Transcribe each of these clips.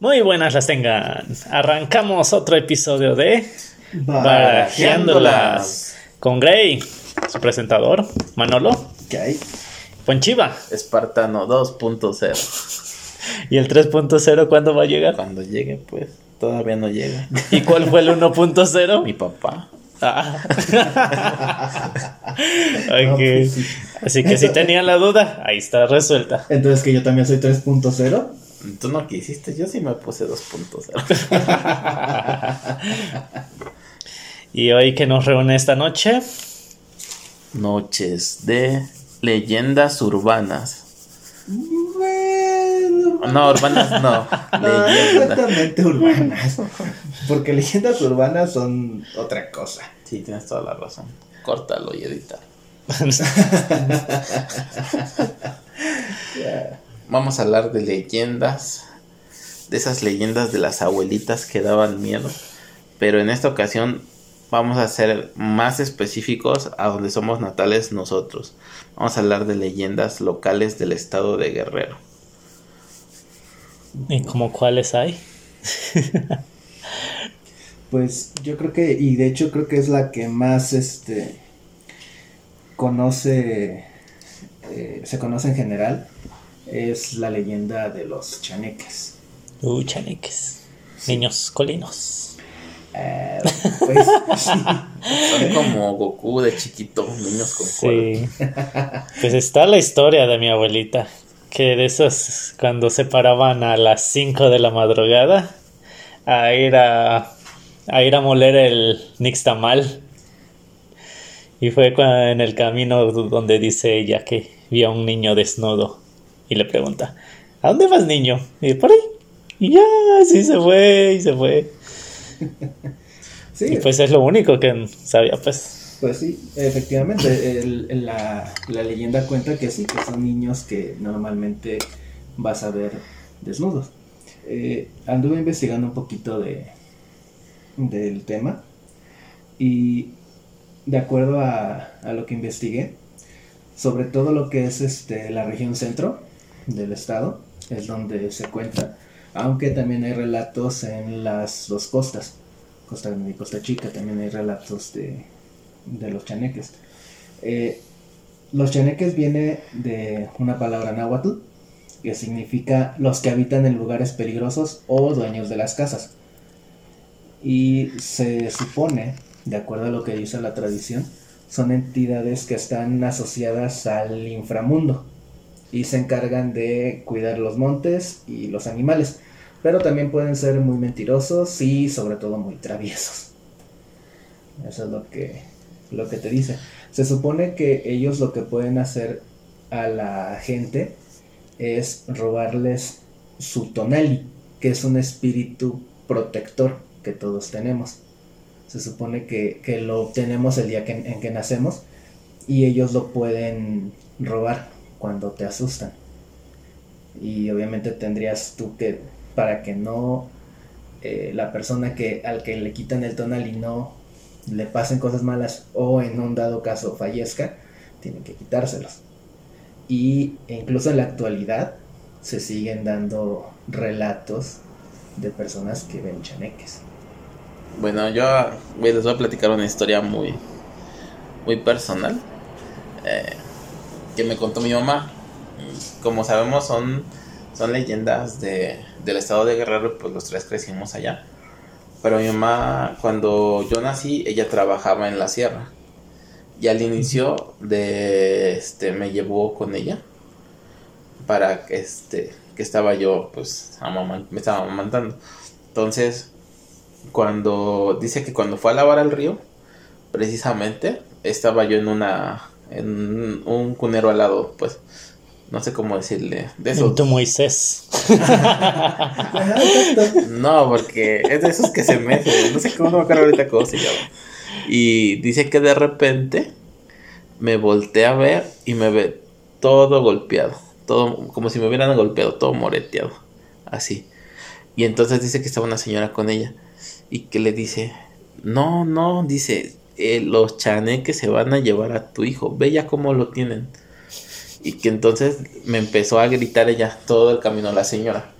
Muy buenas las tengan. Arrancamos otro episodio de Barajeándolas con Gray, su presentador, Manolo, ¿Qué hay? Ponchiva. Espartano 2.0. ¿Y el 3.0 cuándo va a llegar? Cuando llegue, pues todavía no llega. ¿Y cuál fue el 1.0? Mi papá. Ah. No, pues sí. Así que si tenían la duda, ahí está resuelta. Entonces que yo también soy 3.0. Tú no quisiste, yo sí me puse 2.0. Y hoy que nos reúne esta noche, Noches de leyendas urbanas. Bueno. No, urbanas no. No, leyendas. exactamente urbanas. Porque leyendas urbanas son otra cosa. Sí, tienes toda la razón. Córtalo y edita. Vamos a hablar de leyendas. De esas leyendas de las abuelitas que daban miedo. Pero en esta ocasión vamos a ser más específicos a donde somos natales nosotros. Vamos a hablar de leyendas locales del estado de Guerrero. ¿y como cuáles hay? Pues yo creo que, y de hecho creo que es la que más este conoce, eh, se conoce en general, es la leyenda de los chaneques. Uh, chaniques. Niños colinos. Eh, pues, sí. Son como Goku de chiquito, niños con. Sí. Pues está la historia de mi abuelita. Que de esas, cuando se paraban a las 5 de la madrugada a ir a, a ir a moler el nixtamal. Y fue en el camino donde dice ella que vio a un niño desnudo. Y le pregunta, ¿a dónde vas niño? Y por ahí. Y ya, sí se fue, y se fue. Sí, Y pues es lo único que sabía, pues. Pues sí, efectivamente, el- el- la, la leyenda cuenta que sí, que son niños que normalmente vas a ver desnudos. Eh, anduve investigando un poquito de, del tema y de acuerdo a, a lo que investigué, sobre todo lo que es este, la región centro del estado, es donde se cuenta, aunque también hay relatos en las dos costas, Costa y Costa Chica, también hay relatos de, de los chaneques. Eh, los chaneques viene de una palabra náhuatl que significa los que habitan en lugares peligrosos o dueños de las casas. Y se supone, de acuerdo a lo que dice la tradición, son entidades que están asociadas al inframundo y se encargan de cuidar los montes y los animales, pero también pueden ser muy mentirosos y sobre todo muy traviesos. Eso es lo que, lo que te dice. Se supone que ellos lo que pueden hacer a la gente es robarles su tonali, que es un espíritu protector que todos tenemos. Se supone que, que lo obtenemos el día que- en que nacemos y ellos lo pueden robar cuando te asustan. Y obviamente tendrías tú que, para que no eh, la persona que al que le quitan el tonal y no le pasen cosas malas o en un dado caso fallezca, tienen que quitárselos. Y incluso en la actualidad se siguen dando relatos de personas que ven chaneques. Bueno, yo les voy a platicar una historia muy, muy personal eh, que me contó mi mamá. Como sabemos, son, son leyendas de, del estado de Guerrero, pues los tres crecimos allá. Pero mi mamá, cuando yo nací, ella trabajaba en la sierra. Y al inicio de este me llevó con ella para que este que estaba yo pues me estaba amamantando. Entonces, cuando dice que cuando fue a lavar al río, precisamente estaba yo en una en un cunero al lado, pues no sé cómo decirle, de esos En tu Moisés. no, porque es de esos que se meten. No sé cómo no me acuerdo ahorita cómo se llama. Y dice que de repente me volteé a ver y me ve todo golpeado. Todo, como si me hubieran golpeado, todo moreteado. Así. Y entonces dice que estaba una señora con ella. Y que le dice, no, no, dice, eh, los chaneques se van a llevar a tu hijo. Ve ya cómo lo tienen. Y que entonces me empezó a gritar ella todo el camino, la señora.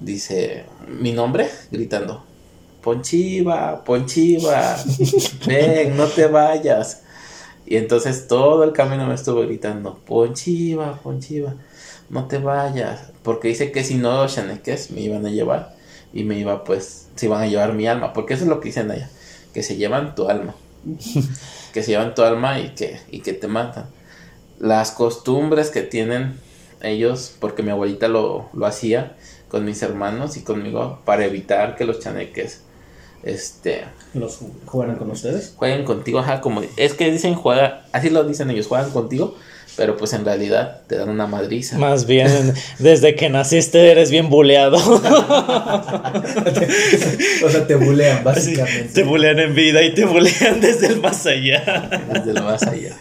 dice mi nombre gritando, Ponchiva, Ponchiva, ven, no te vayas. Y entonces todo el camino me estuvo gritando, Ponchiva, Ponchiva, no te vayas. Porque dice que si no, los chaneques me iban a llevar y me iba pues, se iban a llevar mi alma. Porque eso es lo que dicen allá, que se llevan tu alma. que se llevan tu alma y que, y que te matan. Las costumbres que tienen ellos, porque mi abuelita lo, lo hacía con mis hermanos y conmigo para evitar que los chaneques este los jugaran con ustedes jueguen contigo ajá como es que dicen juega así lo dicen ellos juegan contigo pero pues en realidad te dan una madriza. Más bien, desde que naciste eres bien buleado. o sea, te bulean básicamente. te bulean en vida y te bulean desde el más allá. Desde el más allá.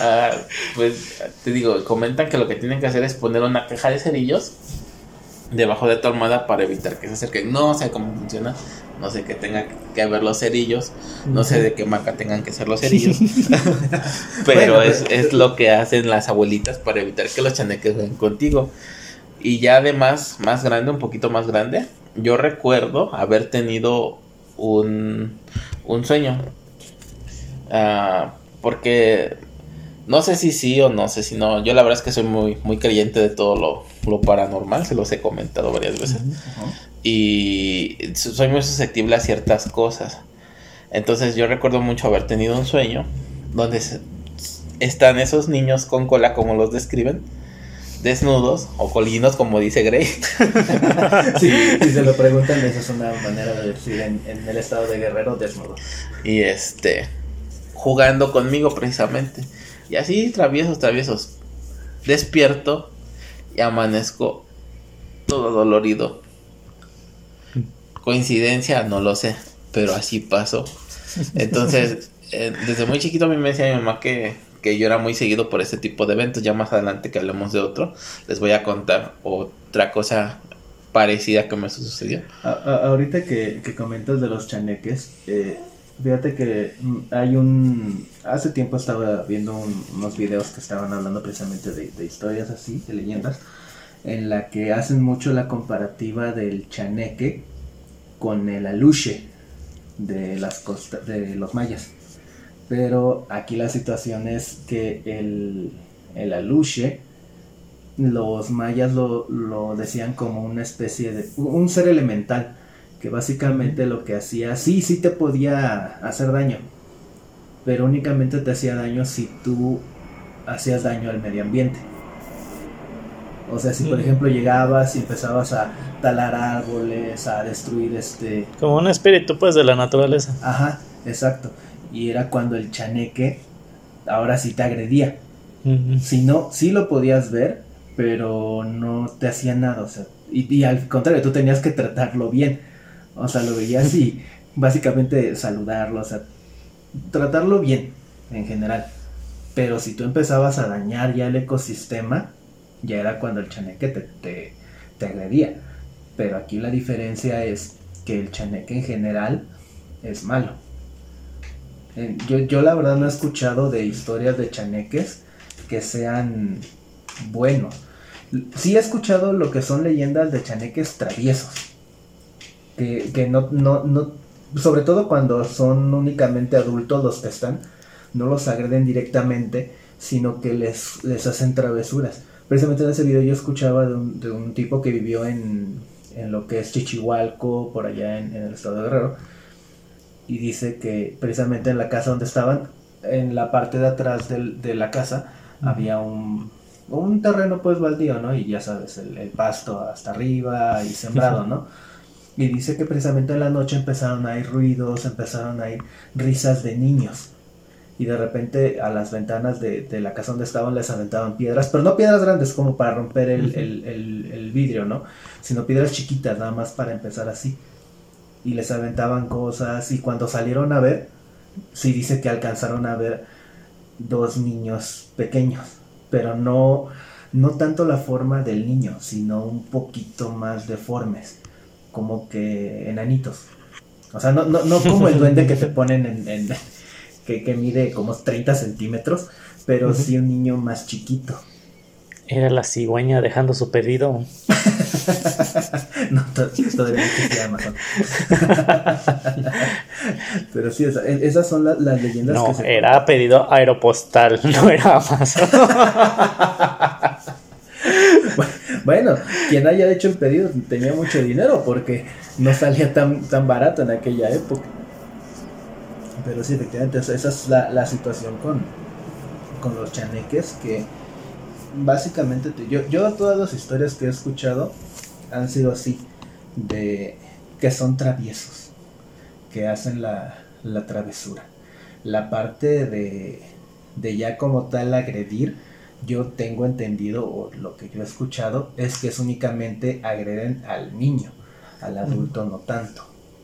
Ah, pues te digo, comentan que lo que tienen que hacer es poner una caja de cerillos debajo de tu almohada para evitar que se acerquen. No sé cómo funciona, no sé que tenga que haber los cerillos, no sé de qué marca tengan que ser los cerillos, pero es, es, lo que hacen las abuelitas para evitar que los chaneques vengan contigo. Y ya además, más grande, un poquito más grande, yo recuerdo haber tenido un, un sueño. Uh, porque no sé si sí o no sé si no. Yo la verdad es que soy muy, muy creyente de todo lo, lo paranormal, se los he comentado varias veces. Y soy muy susceptible a ciertas cosas. Entonces yo recuerdo mucho haber tenido un sueño donde están esos niños con cola como los describen, desnudos o colinos como dice Grey. sí, si se lo preguntan, esa es una manera de decir en, en el estado de guerrero desnudo. Y este, jugando conmigo precisamente. Y así, traviesos, traviesos. Despierto y amanezco todo dolorido. Coincidencia, no lo sé, pero así pasó. Entonces, eh, desde muy chiquito a mí me decía mi mamá que, que yo era muy seguido por este tipo de eventos. Ya más adelante que hablemos de otro, les voy a contar otra cosa parecida que me sucedió. ahorita que, que, comentas de los chaneques, eh, Fíjate que mm, hay un... Hace tiempo estaba viendo unos videos que estaban hablando precisamente de, historias así, de leyendas, en la que hacen mucho la comparativa del chaneque con el aluche de, las de los mayas. Pero aquí la situación es que el, el aluche, los mayas lo, lo decían como una especie de... un ser elemental que básicamente lo que hacía, sí, sí te podía hacer daño, pero únicamente te hacía daño si tú hacías daño al medio ambiente. O sea, si por ejemplo llegabas y empezabas a talar árboles, a destruir este... Como un espíritu pues de la naturaleza. Ajá, exacto. Y era cuando el chaneque ahora sí te agredía. Si no, sí lo podías ver, pero no te hacía nada. O sea, y, y al contrario, tú tenías que tratarlo bien o sea, lo veía así, básicamente saludarlo, o sea, tratarlo bien en general. Pero si tú empezabas a dañar ya el ecosistema, ya era cuando el chaneque te, te, agredía. Pero aquí la diferencia es que el chaneque en general es malo. Yo, yo la verdad no he escuchado de historias de chaneques que sean buenos. Sí he escuchado lo que son leyendas de chaneques traviesos que, no, no, no, sobre todo cuando son únicamente adultos los que están, no los agreden directamente, sino que les, les hacen travesuras. Precisamente en ese video yo escuchaba de un, de un tipo que vivió en, en, lo que es Chichihualco, por allá en, el estado de Guerrero, y dice que precisamente en la casa donde estaban, en la parte de atrás del, de la casa, había un, un terreno pues baldío, ¿no? Y ya sabes, el, el pasto hasta arriba y sembrado, ¿no? Y dice que precisamente en la noche empezaron a ir ruidos, empezaron a ir risas de niños. Y de repente a las ventanas de, la casa donde estaban les aventaban piedras, pero no piedras grandes como para romper el, vidrio, ¿no? Sino piedras chiquitas, nada más para empezar así. Y les aventaban cosas y cuando salieron a ver, sí dice que alcanzaron a ver dos niños pequeños, pero no, no tanto la forma del niño, sino un poquito más deformes como que enanitos. O sea, no, no, no como el duende que te ponen en, que, mide como 30 centímetros, pero sí un niño más chiquito. Era la cigüeña dejando su pedido. no, todavía no Amazon. Pero sí, e, esas son las leyendas no, que se era pedido aeropostal, no era Amazon. Bueno, quien haya hecho el pedido tenía mucho dinero porque no salía tan, tan barato en aquella época. Pero sí, efectivamente, esa es la, la situación con, con los chaneques que básicamente yo, yo todas las historias que he escuchado han sido así, de que son traviesos, que hacen la, la travesura. La parte de, de ya como tal agredir, yo tengo entendido, o lo que yo he escuchado, es que es únicamente agreden al niño, al adulto no tanto.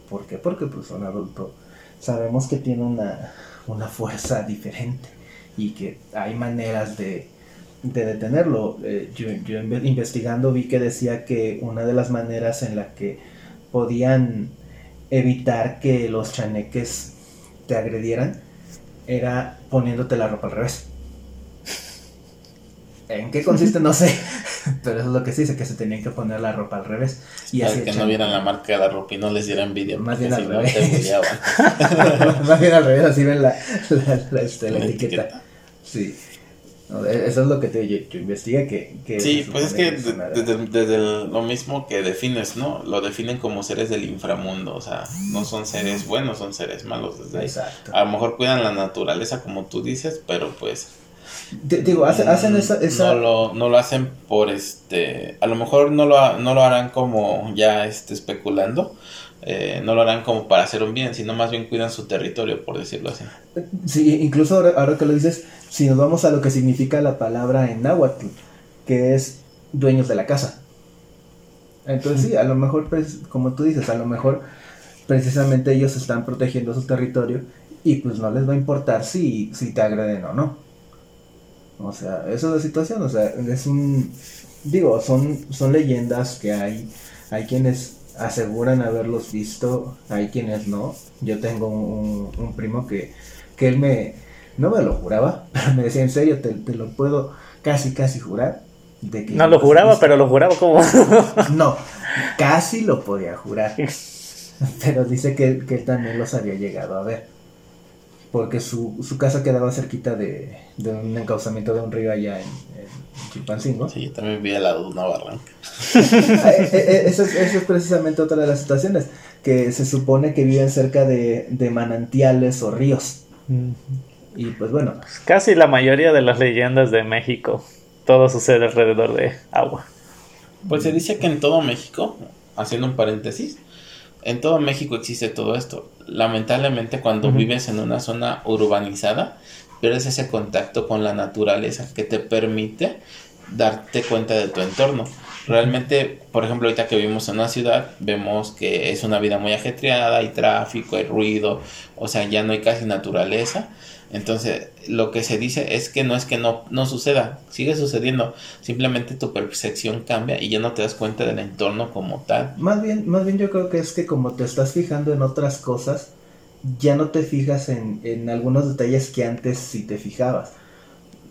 ¿Por qué? Porque pues un adulto sabemos que tiene una, una fuerza diferente y que hay maneras de, de detenerlo. Eh, yo, yo, investigando vi que decía que una de las maneras en la que podían evitar que los chaneques te agredieran era poniéndote la ropa al revés. ¿En qué consiste? No sé. Pero eso es lo que se dice, que se tenían que poner la ropa al revés. Y Para que no vieran la marca de la ropa y no les diera envidia. Más bien al revés. Más bien al revés, así ven la, la, este, etiqueta. Sí. E, eso es lo que te, yo, investigué que... sí, pues es que desde, lo mismo que defines, ¿no? Lo definen como seres del inframundo, o sea, no son seres buenos, son seres malos desde ahí. Exacto. A lo mejor cuidan la naturaleza como tú dices, pero pues... digo, hacen, hacen esa, No, lo, no lo hacen por este... A lo mejor no lo, no lo harán como ya este, especulando, eh, no lo harán como para hacer un bien, sino más bien cuidan su territorio, por decirlo así. Sí, incluso ahora, que lo dices, si nos vamos a lo que significa la palabra en náhuatl, que es dueños de la casa. Entonces sí, a lo mejor, pues, como tú dices, a lo mejor precisamente ellos están protegiendo su territorio y pues no les va a importar si, si te agreden o no. O sea, eso es la situación, o sea, es un... Digo, son, son leyendas que hay, hay quienes aseguran haberlos visto, hay quienes no. Yo tengo un, primo que, que él me, no me lo juraba, pero me decía en serio, te, lo puedo casi, casi jurar. De que no lo juraba, pero lo juraba como... no, casi lo podía jurar. Pero dice que, que él también los había llegado a ver porque su, su casa quedaba cerquita de, de, un encauzamiento de un río allá en, en Chilpancingo. Sí, yo también vi al lado de una barranca. Ah, eh, eh, eh, eso, es, eso, es, precisamente otra de las situaciones, que se supone que viven cerca de, de manantiales o ríos. Y pues bueno. Casi la mayoría de las leyendas de México, todo sucede alrededor de agua. Pues se dice que en todo México, haciendo un paréntesis, en todo México existe todo esto. Lamentablemente cuando vives en una zona urbanizada, pierdes ese contacto con la naturaleza que te permite darte cuenta de tu entorno. Realmente, por ejemplo, ahorita que vivimos en una ciudad, vemos que es una vida muy ajetreada, hay tráfico, hay ruido, o sea, ya no hay casi naturaleza. Entonces, lo que se dice es que no es que no, no suceda, sigue sucediendo, simplemente tu percepción cambia y ya no te das cuenta del entorno como tal. Más bien, más bien yo creo que es que como te estás fijando en otras cosas, ya no te fijas en, en algunos detalles que antes sí te fijabas.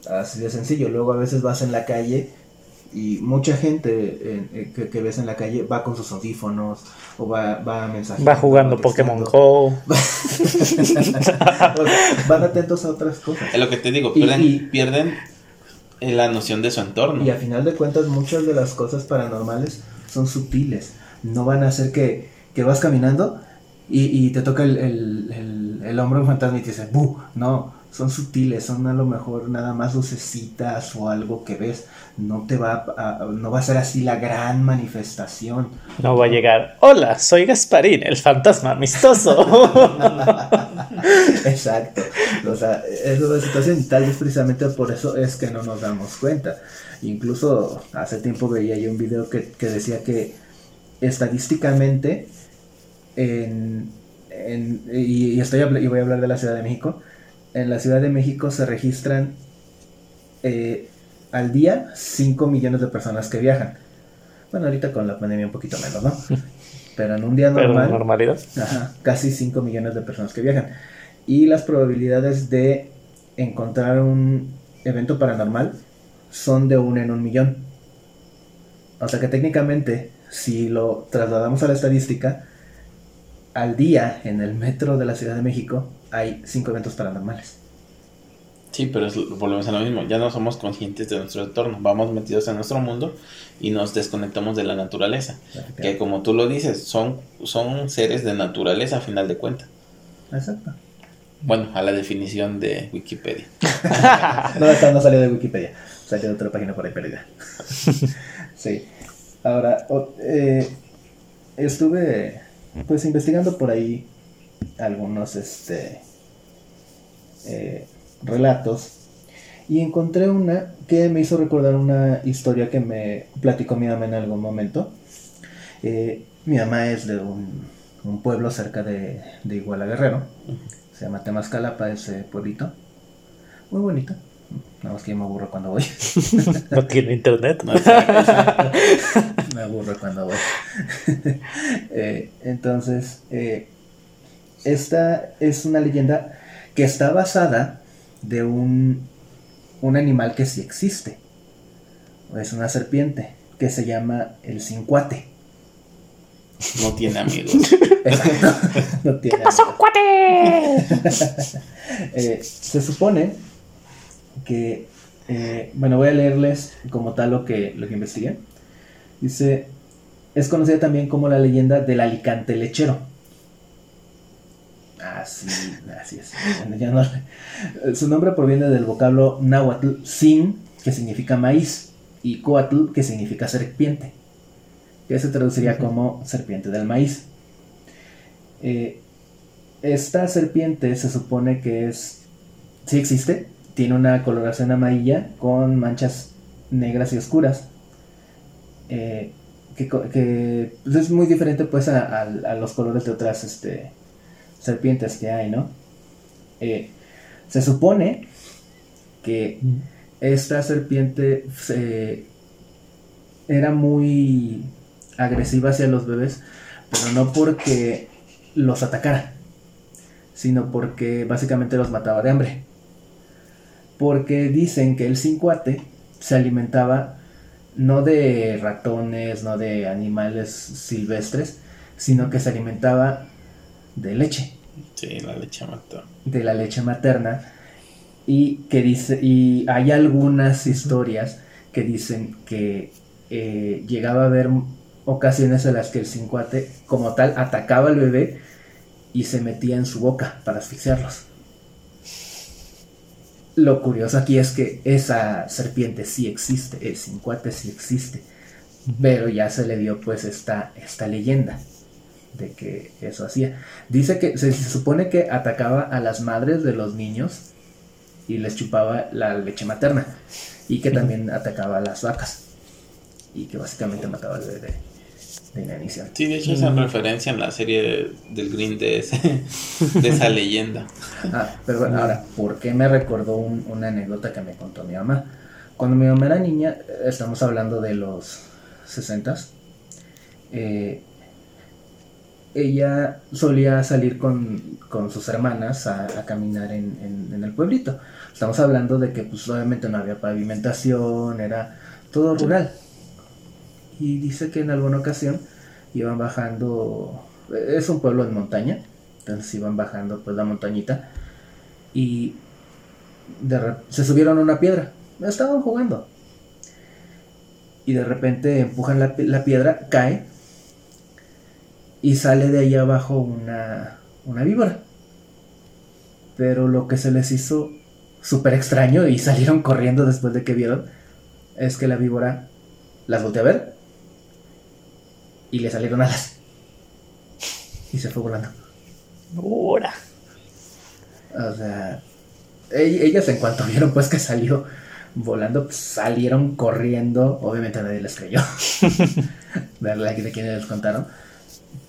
Así de sencillo, luego a veces vas en la calle y mucha gente eh, que, ves en la calle va con sus audífonos o va, va a mensajes. Va jugando Pokémon Go. van atentos a otras cosas. Es lo que te digo, pierden, pierden la noción de su entorno. Y a final de cuentas muchas de las cosas paranormales son sutiles. No van a hacer que, que vas caminando y, y te toca el, el, el, el hombro un fantasma y te dice, ¡bu! No, son sutiles, son a lo mejor nada más lucecitas o algo que ves. No te va a, no va a ser así la gran manifestación. No va a llegar, hola, soy Gasparín, el fantasma amistoso. Exacto. O sea, es la situación y tal vez precisamente por eso es que no nos damos cuenta. Incluso hace tiempo veía yo un video que, que decía que estadísticamente en, en, y, estoy, y voy a hablar de la Ciudad de México, en la Ciudad de México se registran eh, al día 5 millones de personas que viajan. Bueno, ahorita con la pandemia un poquito menos, ¿no? Pero en un día normal. normalidad. Ajá, casi 5 millones de personas que viajan. Y las probabilidades de encontrar un evento paranormal son de uno en un millón. O sea que técnicamente, si lo trasladamos a la estadística, al día en el metro de la Ciudad de México hay cinco eventos paranormales. Sí, pero es, volvemos a lo mismo, ya no somos conscientes de nuestro entorno, vamos metidos en nuestro mundo y nos desconectamos de la naturaleza, que como tú lo dices, son, son seres de naturaleza a final de cuentas. Exacto. Bueno, a la definición de Wikipedia. no, esta no salió de Wikipedia, salió de otra página por ahí perdida. sí. Ahora, eh, estuve pues investigando por ahí algunos este eh, relatos y encontré una que me hizo recordar una historia que me platicó mi mamá en algún momento. Eh, mi mamá es de un, pueblo cerca de, de Iguala Guerrero. Se llama Temascalapa, ese pueblito. Muy bonito. Nada más que me aburro cuando voy. no tiene internet. me aburro cuando voy. Eh, entonces, eh, esta es una leyenda que está basada de un, un animal que sí existe. Es una serpiente que se llama el cincuate. No tiene amigos. no tiene amigos. eh, se supone que, eh, bueno, voy a leerles como tal lo que, lo que investigué. Dice, es conocida también como la leyenda del Alicante lechero. Así, así es. su nombre proviene del vocablo náhuatl sin, que significa maíz, y coatl, que significa serpiente, que se traduciría como serpiente del maíz. Eh, esta serpiente se supone que es, sí existe, tiene una coloración amarilla con manchas negras y oscuras. Eh, que, pues, es muy diferente pues a, a, los colores de otras este, serpientes que hay, ¿no? Eh, se supone que esta serpiente era muy agresiva hacia los bebés, pero no porque los atacara, sino porque básicamente los mataba de hambre. Porque dicen que el cincuate se alimentaba no de ratones, no de animales silvestres, sino que se alimentaba de leche. Sí, la leche materna. De la leche materna. Y que dice, y hay algunas historias que dicen que eh, llegaba a haber ocasiones en las que el cincuate, como tal, atacaba al bebé y se metía en su boca para asfixiarlos. Lo curioso aquí es que esa serpiente sí existe, el cincuate sí existe, pero ya se le dio pues esta, esta leyenda de que eso hacía. Dice que se, supone que atacaba a las madres de los niños y les chupaba la leche materna y que también atacaba a las vacas y que básicamente mataba al bebé de, inanición. Sí, de hecho es en referencia en la serie del Green de, de esa leyenda. Ah, pero bueno, ahora, ¿por qué me recordó una anécdota que me contó mi mamá? Cuando mi mamá era niña, estamos hablando de los 60 eh, ella solía salir con, sus hermanas a, caminar en, el pueblito. Estamos hablando de que pues obviamente no había pavimentación, era todo rural. Y dice que en alguna ocasión iban bajando, es un pueblo en montaña, entonces iban bajando pues la montañita y se subieron a una piedra, estaban jugando. Y de repente empujan la, la piedra, cae y sale de ahí abajo una, una víbora. Pero lo que se les hizo súper extraño y salieron corriendo después de que vieron es que la víbora las volteó a ver y le salieron alas. Y se fue volando. ¡Hora! O sea, ellas en cuanto vieron pues que salió volando, pues, salieron corriendo. Obviamente nadie les creyó. de, de quienes les contaron.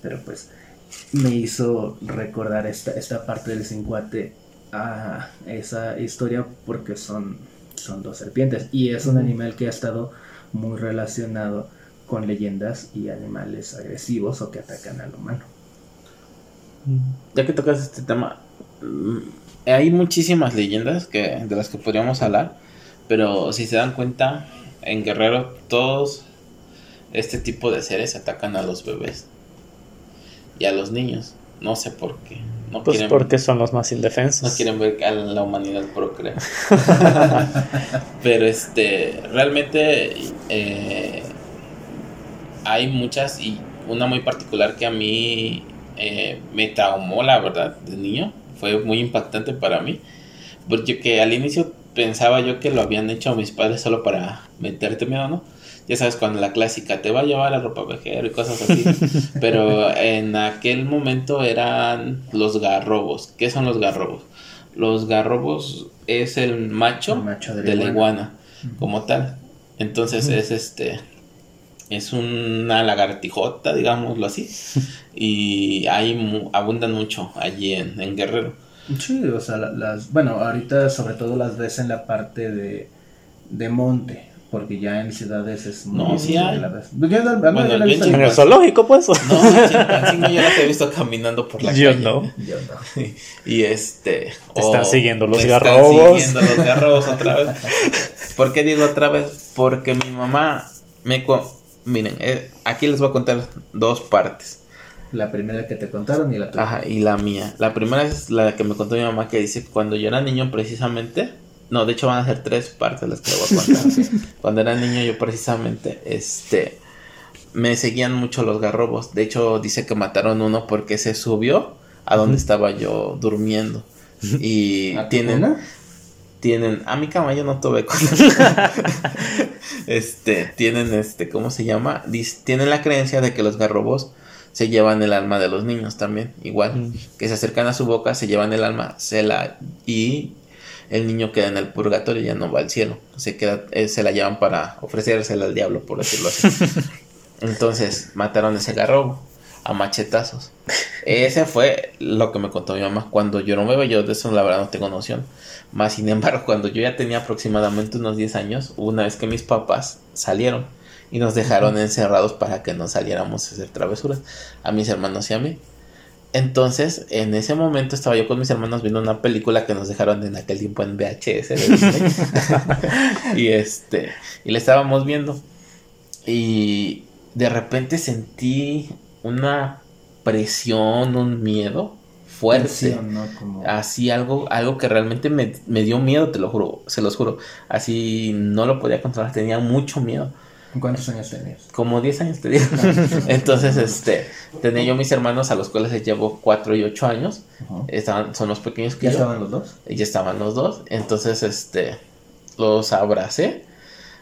Pero pues me hizo recordar esta, esta parte del cincuate a esa historia porque son, son dos serpientes. Y es un animal que ha estado muy relacionado con leyendas y animales agresivos o que atacan al humano. Ya que tocas este tema, mm, hay muchísimas leyendas que, de las que podríamos hablar, pero si se dan cuenta, en Guerrero todos este tipo de seres atacan a los bebés y a los niños. No sé por qué. No pues porque son los más indefensos. No quieren ver a la humanidad procrear. Pero este, realmente eh, hay muchas y una muy particular que a mí eh, me traumó, la verdad, de niño. Fue muy impactante para mí. Porque que al inicio pensaba yo que lo habían hecho mis padres solo para meterte miedo, ¿no? Ya sabes, cuando la clásica te va a llevar a ropa vejero y cosas así. Pero en aquel momento eran los garrobos. ¿Qué son los garrobos? Los garrobos es el macho, de, la iguana, como tal. Entonces es este es una lagartijota, digámoslo así, y hay abundan mucho allí en, en Guerrero. Sí, o sea, las, bueno, ahorita sobre todo las ves en la parte de, de monte, porque ya en ciudades es muy No, sí hay. en el zoológico, pues. No, en yo las he visto caminando por la yo No. Yo no. Y, este. Te están siguiendo los garrobos. Están siguiendo los garrobos otra vez. ¿Por qué digo otra vez? Porque mi mamá me. Miren, eh, aquí les voy a contar dos partes. La primera que te contaron y la tuya. Ajá, y la mía. La primera es la que me contó mi mamá que dice cuando yo era niño precisamente, no, de hecho van a ser tres partes las que le voy a contar. cuando era niño yo precisamente, este, me seguían mucho los garrobos. De hecho dice que mataron uno porque se subió a donde estaba yo durmiendo. Y tienen... Tienen, a mi cama yo no tuve este, tienen este, ¿cómo se llama? tienen la creencia de que los garrobos se llevan el alma de los niños también, igual, mm. que se acercan a su boca, se llevan el alma, se la y el niño queda en el purgatorio, ya no va al cielo, se queda eh, se la llevan para ofrecérsela al diablo, por decirlo así. Entonces, mataron ese garrobo a machetazos. Ese fue lo que me contó mi mamá cuando yo no me veo, yo de eso la verdad no tengo noción. Más sin embargo, cuando yo ya tenía aproximadamente unos 10 años, una vez que mis papás salieron, y nos dejaron encerrados para que no saliéramos a hacer travesuras a mis hermanos y a mí. Entonces, en ese momento estaba yo con mis hermanos viendo una película que nos dejaron en aquel tiempo en VHS y este, y la estábamos viendo. Y de repente sentí una presión, un miedo fuerte. Así algo, algo que realmente me, me, dio miedo, te lo juro, se los juro. Así no lo podía controlar, tenía mucho miedo. ¿Cuántos años tenías? Como 10 años tenía. Entonces, este, tenía yo mis hermanos a los cuales les llevo 4 y 8 años. Estaban, son los pequeños que ¿Ya estaban los dos? Ya estaban los dos. Entonces, este, los abracé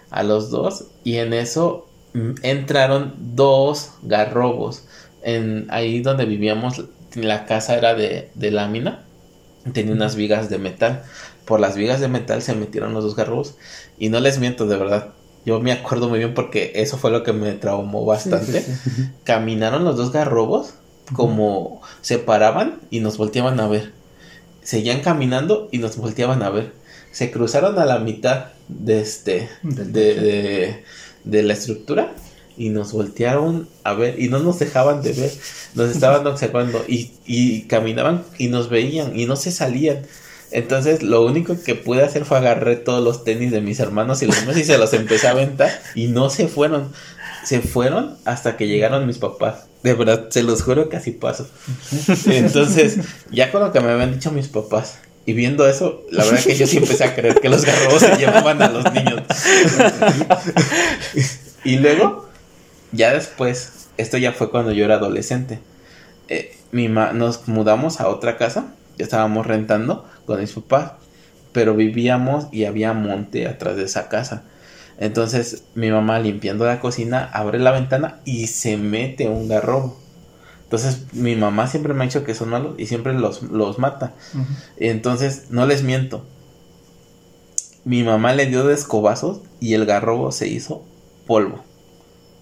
a los dos y en eso mm, entraron dos garrobos. En, ahí donde vivíamos, la casa era de, de lámina. Tenía unas vigas de metal. Por las vigas de metal se metieron los dos garrobos. Y no les miento, de verdad yo me acuerdo muy bien porque eso fue lo que me traumó bastante. Caminaron los dos garrobos como se paraban y nos volteaban a ver. Seguían caminando y nos volteaban a ver. Se cruzaron a la mitad de este de, de, la estructura y nos voltearon a ver y no nos dejaban de ver. Nos estaban observando y, y caminaban y nos veían y no se salían. Entonces lo único que pude hacer fue agarré todos los tenis de mis hermanos y los y se los empecé a aventar y no se fueron. Se fueron hasta que llegaron mis papás. De verdad, se los juro que así pasó. Entonces, ya con lo que me habían dicho mis papás y viendo eso, la verdad que yo sí empecé a creer que los garrobos se llevaban a los niños. y luego, ya después, esto ya fue cuando yo era adolescente. Eh, mi nos mudamos a otra casa, estábamos rentando con mis papás, pero vivíamos y había monte atrás de esa casa. Entonces mi mamá limpiando la cocina abre la ventana y se mete un garrobo. Entonces mi mamá siempre me ha dicho que son malos y siempre los, los mata. Entonces no les miento. Mi mamá le dio de escobazos y el garrobo se hizo polvo.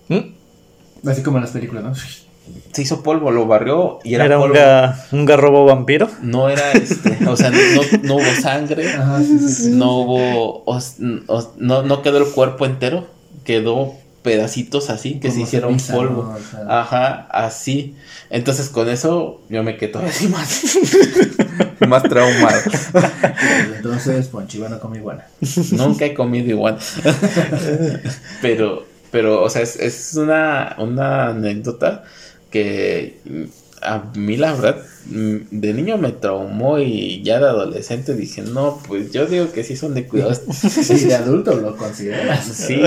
¿Mm? Así como en las películas, ¿no? Se hizo polvo, lo barrió y era, ¿Era polvo. Un, garrobo vampiro. No era este, o sea, no, hubo sangre, no hubo, no, no quedó el cuerpo entero, quedó pedacitos así que se hicieron polvo. Ajá, así. Entonces con eso yo me quedo así más, más traumado. Entonces, Ponchiva no come iguana. Nunca he comido iguana. Pero Pero, o sea, es, es una, una anécdota que a mí la verdad mm, de niño me traumó y ya de adolescente dije, no, pues yo digo que sí son de cuidados. Sí, de adulto lo consideras. Sí,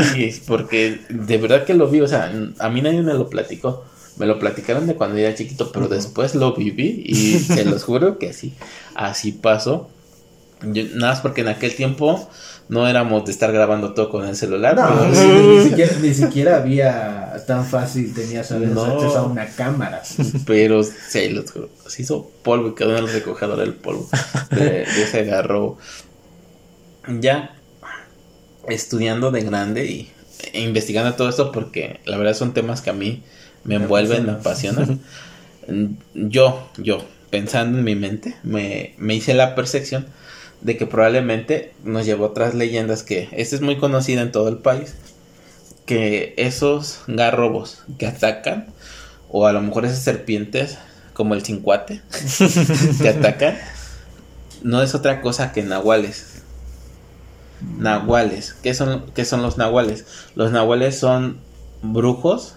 porque de verdad que lo vi, o sea, a mí nadie me lo platicó. Me lo platicaron de cuando era chiquito, pero después lo viví y se los juro que sí, así pasó. Nada más porque en aquel tiempo no éramos de estar grabando todo con el celular. No, ni, siquiera, ni, siquiera, había tan fácil, tenías no, acceso a una cámara. Pero se, se hizo polvo y quedó en el recogedor el polvo de, ese agarró. Ya estudiando de grande y e investigando todo esto porque la verdad son temas que a mí me envuelven, me apasionan. Yo, yo, pensando en mi mente, me, me hice la percepción de que probablemente nos llevó otras leyendas que esta es muy conocida en todo el país que esos garrobos que atacan o a lo mejor esas serpientes como el cincuate que atacan no es otra cosa que nahuales. Nahuales. ¿qué son, qué son los nahuales? los nahuales son brujos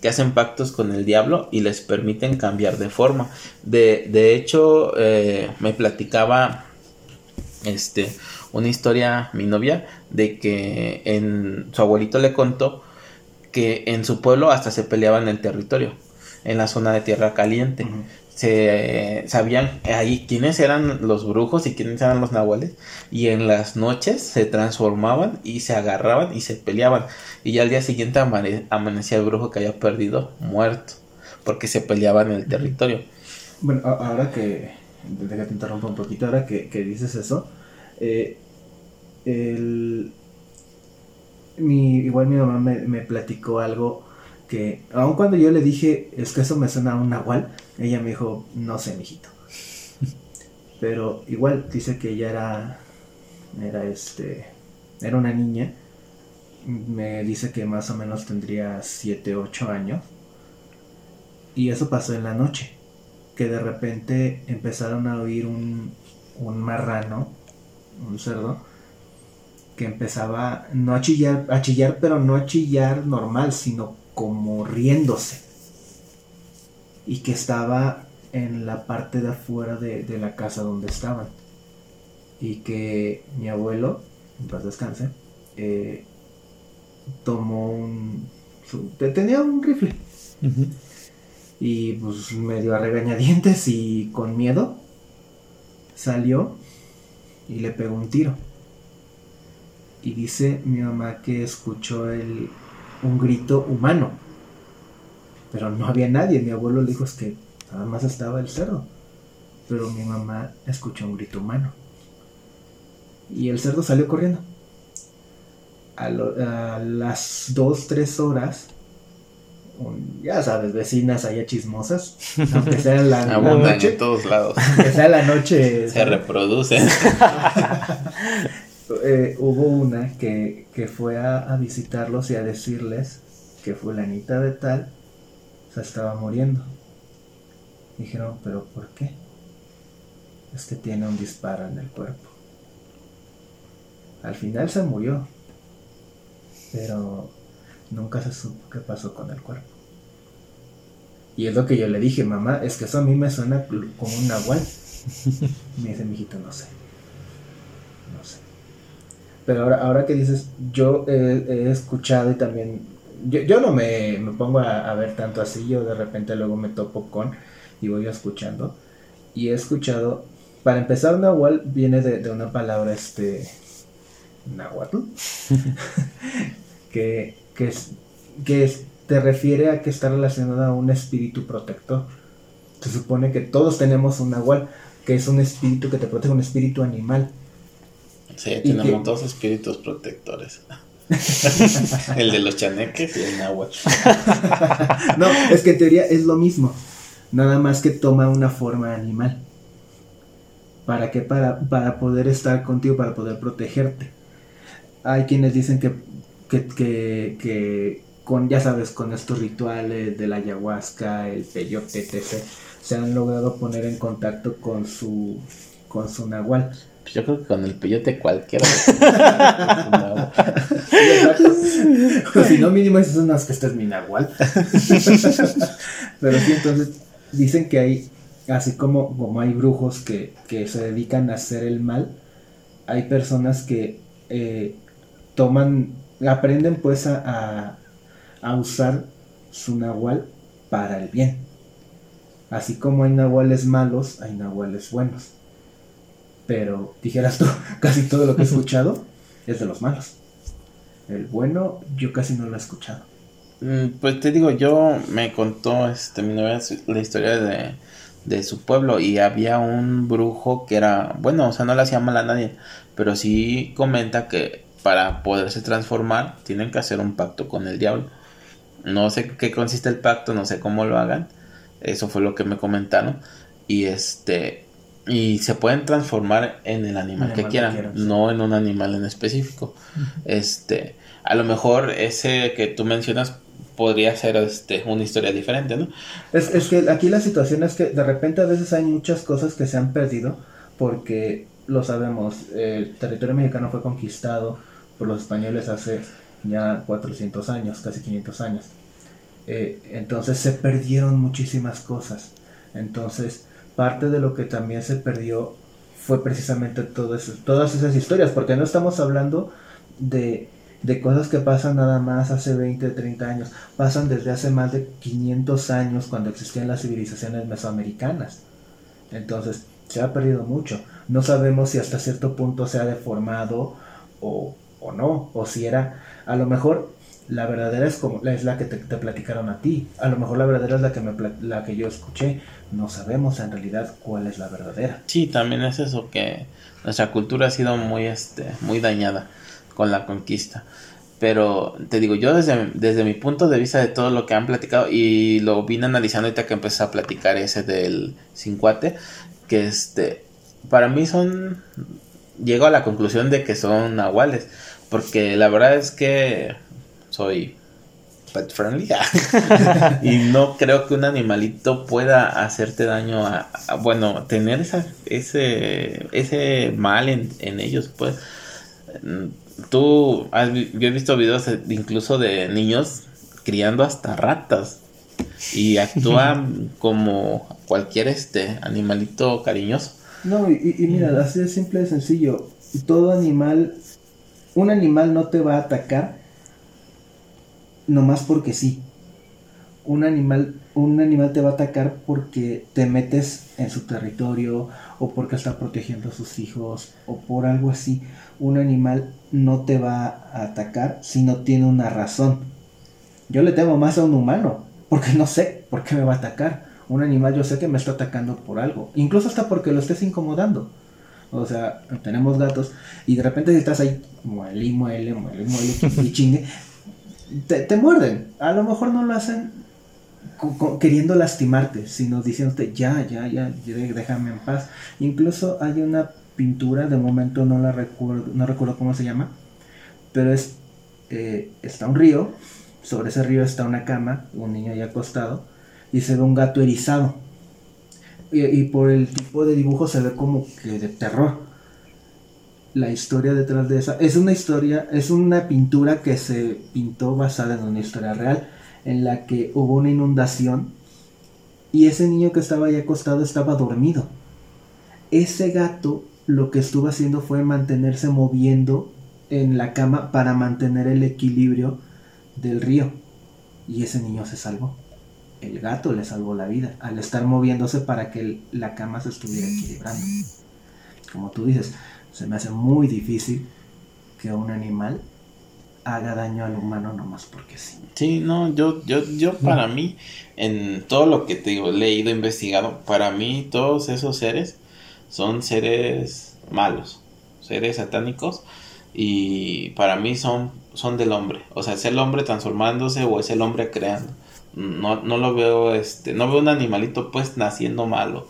que hacen pactos con el diablo y les permiten cambiar de forma. De, de hecho eh, me platicaba este, una historia, mi novia, de que en su abuelito le contó que en su pueblo hasta se peleaban el territorio, en la zona de tierra caliente. Se sabían ahí quiénes eran los brujos y quiénes eran los nahuales y en las noches se transformaban y se agarraban y se peleaban y ya al día siguiente amanecía el brujo que había perdido muerto porque se peleaban en el territorio. Bueno, ahora que, déjate interrumpa un poquito, ahora que, que dices eso, eh, mi, igual mi mamá me, platicó algo que, aun cuando yo le dije, es que eso me suena a un nahual, ella me dijo, no sé, mijito. Pero igual dice que ella era, era este, era una niña. Me dice que más o menos tendría 7, 8 años. Y eso pasó en la noche. Que de repente empezaron a oír un, un marrano un cerdo, que empezaba no a chillar, a chillar, pero no a chillar normal, sino como riéndose. Y que estaba en la parte de afuera de, la casa donde estaban. Y que mi abuelo, en paz descanse, eh, tomó un... tenía un rifle. Y pues medio a regañadientes y con miedo salió y le pegó un tiro. Y dice mi mamá que escuchó el, un grito humano. Pero no había nadie. Mi abuelo le dijo es que nada más estaba el cerdo. Pero mi mamá escuchó un grito humano. Y el cerdo salió corriendo. A, a las 2, 3 horas ya sabes, vecinas allá chismosas, aunque sea la, noche. en todos lados. Aunque sea la noche. Se reproducen. Eh, hubo una que, fue a, visitarlos y a decirles que fulanita de tal se estaba muriendo. Dijeron, pero ¿por qué? Es que tiene un disparo en el cuerpo. Al final se murió, pero Nunca se supo qué pasó con el cuerpo. Y es lo que yo le dije, mamá, es que eso a mí me suena como un nahual. Me dice, mijito, no sé. No sé. Pero ahora, ahora que dices, yo he, escuchado y también. Yo, no me, pongo a, ver tanto así, yo de repente luego me topo con y voy escuchando. Y he escuchado. Para empezar, nahual viene de, de una palabra, este. Nahuatl. que que, que te refiere a que está relacionada a un espíritu protector. Se supone que todos tenemos un nahual, que es un espíritu que te protege, un espíritu animal. Sí, tenemos dos espíritus protectores. el de los chaneques y el nahual. no, es que en teoría es lo mismo. Nada más que toma una forma animal. ¿Para qué? Para, para poder estar contigo, para poder protegerte. Hay quienes dicen que que, que, que, con, ya sabes, con estos rituales de la ayahuasca, el peyote, etc., se han logrado poner en contacto con su, con su nahual. Yo creo que con el peyote cualquiera. exacto. si no, mínimo es unas que este es mi nahual. Pero sí, entonces dicen que hay, así como, como hay brujos que, que se dedican a hacer el mal, hay personas que eh, toman, aprenden pues a, a, usar su nahual para el bien. Así como hay nahuales malos, hay nahuales buenos. Pero dijeras tú, casi todo lo que he escuchado es de los malos. El bueno yo casi no lo he escuchado. Mm, pues te digo, yo me contó este mi novia la historia de, de su pueblo y había un brujo que era, bueno, o sea, no le hacía mal a nadie, pero sí comenta que para poderse transformar tienen que hacer un pacto con el diablo. No sé qué consiste el pacto, no sé cómo lo hagan. Eso fue lo que me comentaron. Y este y se pueden transformar en el animal, que quieran, no en un animal en específico. Este, a lo mejor ese que tú mencionas podría ser este, una historia diferente, ¿no? Es, es que aquí la situación es que de repente a veces hay muchas cosas que se han perdido porque lo sabemos, el territorio mexicano fue conquistado por los españoles hace ya 400 años, casi 500 años. Eh, entonces se perdieron muchísimas cosas. Entonces, parte de lo que también se perdió fue precisamente todas esas historias, porque no estamos hablando de, de cosas que pasan nada más hace 20, 30 años, pasan desde hace más de 500 años cuando existían las civilizaciones mesoamericanas. Entonces, se ha perdido mucho. No sabemos si hasta cierto punto se ha deformado o, o no, o si era, a lo mejor la verdadera es como es la que te, platicaron a ti, a lo mejor la verdadera es la que me la que yo escuché, no sabemos en realidad cuál es la verdadera. Sí, también es eso que nuestra cultura ha sido muy este muy dañada con la conquista. Pero te digo, yo desde, desde mi punto de vista de todo lo que han platicado y lo vine analizando ahorita que empecé a platicar ese del cincuate, que este, para mí son, llego a la conclusión de que son nahuales, porque la verdad es que soy pet friendly y no creo que un animalito pueda hacerte daño a, bueno, tener esa, ese, ese mal en, en ellos, pues. Tú, has, yo he visto videos incluso de niños criando hasta ratas y actúan como cualquier este animalito cariñoso. No, y, mira, así de simple y sencillo. Todo animal, un animal no te va a atacar nomás porque sí. Un animal, un animal te va a atacar porque te metes en su territorio o porque está protegiendo a sus hijos o por algo así. Un animal no te va a atacar si no tiene una razón. Yo le temo más a un humano porque no sé por qué me va a atacar. Un animal yo sé que me está atacando por algo, incluso hasta porque lo estés incomodando. O sea, tenemos gatos y de repente estás ahí, muele muele, muele, muele y chingue, te, muerden. A lo mejor no lo hacen queriendo lastimarte, sino diciéndote ya, ya, ya, déjame en paz. Incluso hay una pintura, de momento no la recuerdo, no recuerdo cómo se llama, pero es, eh, está un río sobre ese río está una cama, un niño ahí acostado, y se ve un gato erizado. Y, por el tipo de dibujo se ve como que de terror. La historia detrás de esa es una historia, es una pintura que se pintó basada en una historia real, en la que hubo una inundación y ese niño que estaba ahí acostado estaba dormido. Ese gato lo que estuvo haciendo fue mantenerse moviendo en la cama para mantener el equilibrio del río y ese niño se salvó. El gato le salvó la vida al estar moviéndose para que la cama se estuviera equilibrando. Como tú dices, se me hace muy difícil que un animal haga daño al humano nomás porque sí. Sí, no, yo, yo, yo para mí, en todo lo que te digo, leído, investigado, para mí todos esos seres son seres malos, seres satánicos y para mí son, son del hombre. O sea, es el hombre transformándose o es el hombre creando. No, no lo veo, este, no veo un animalito pues naciendo malo,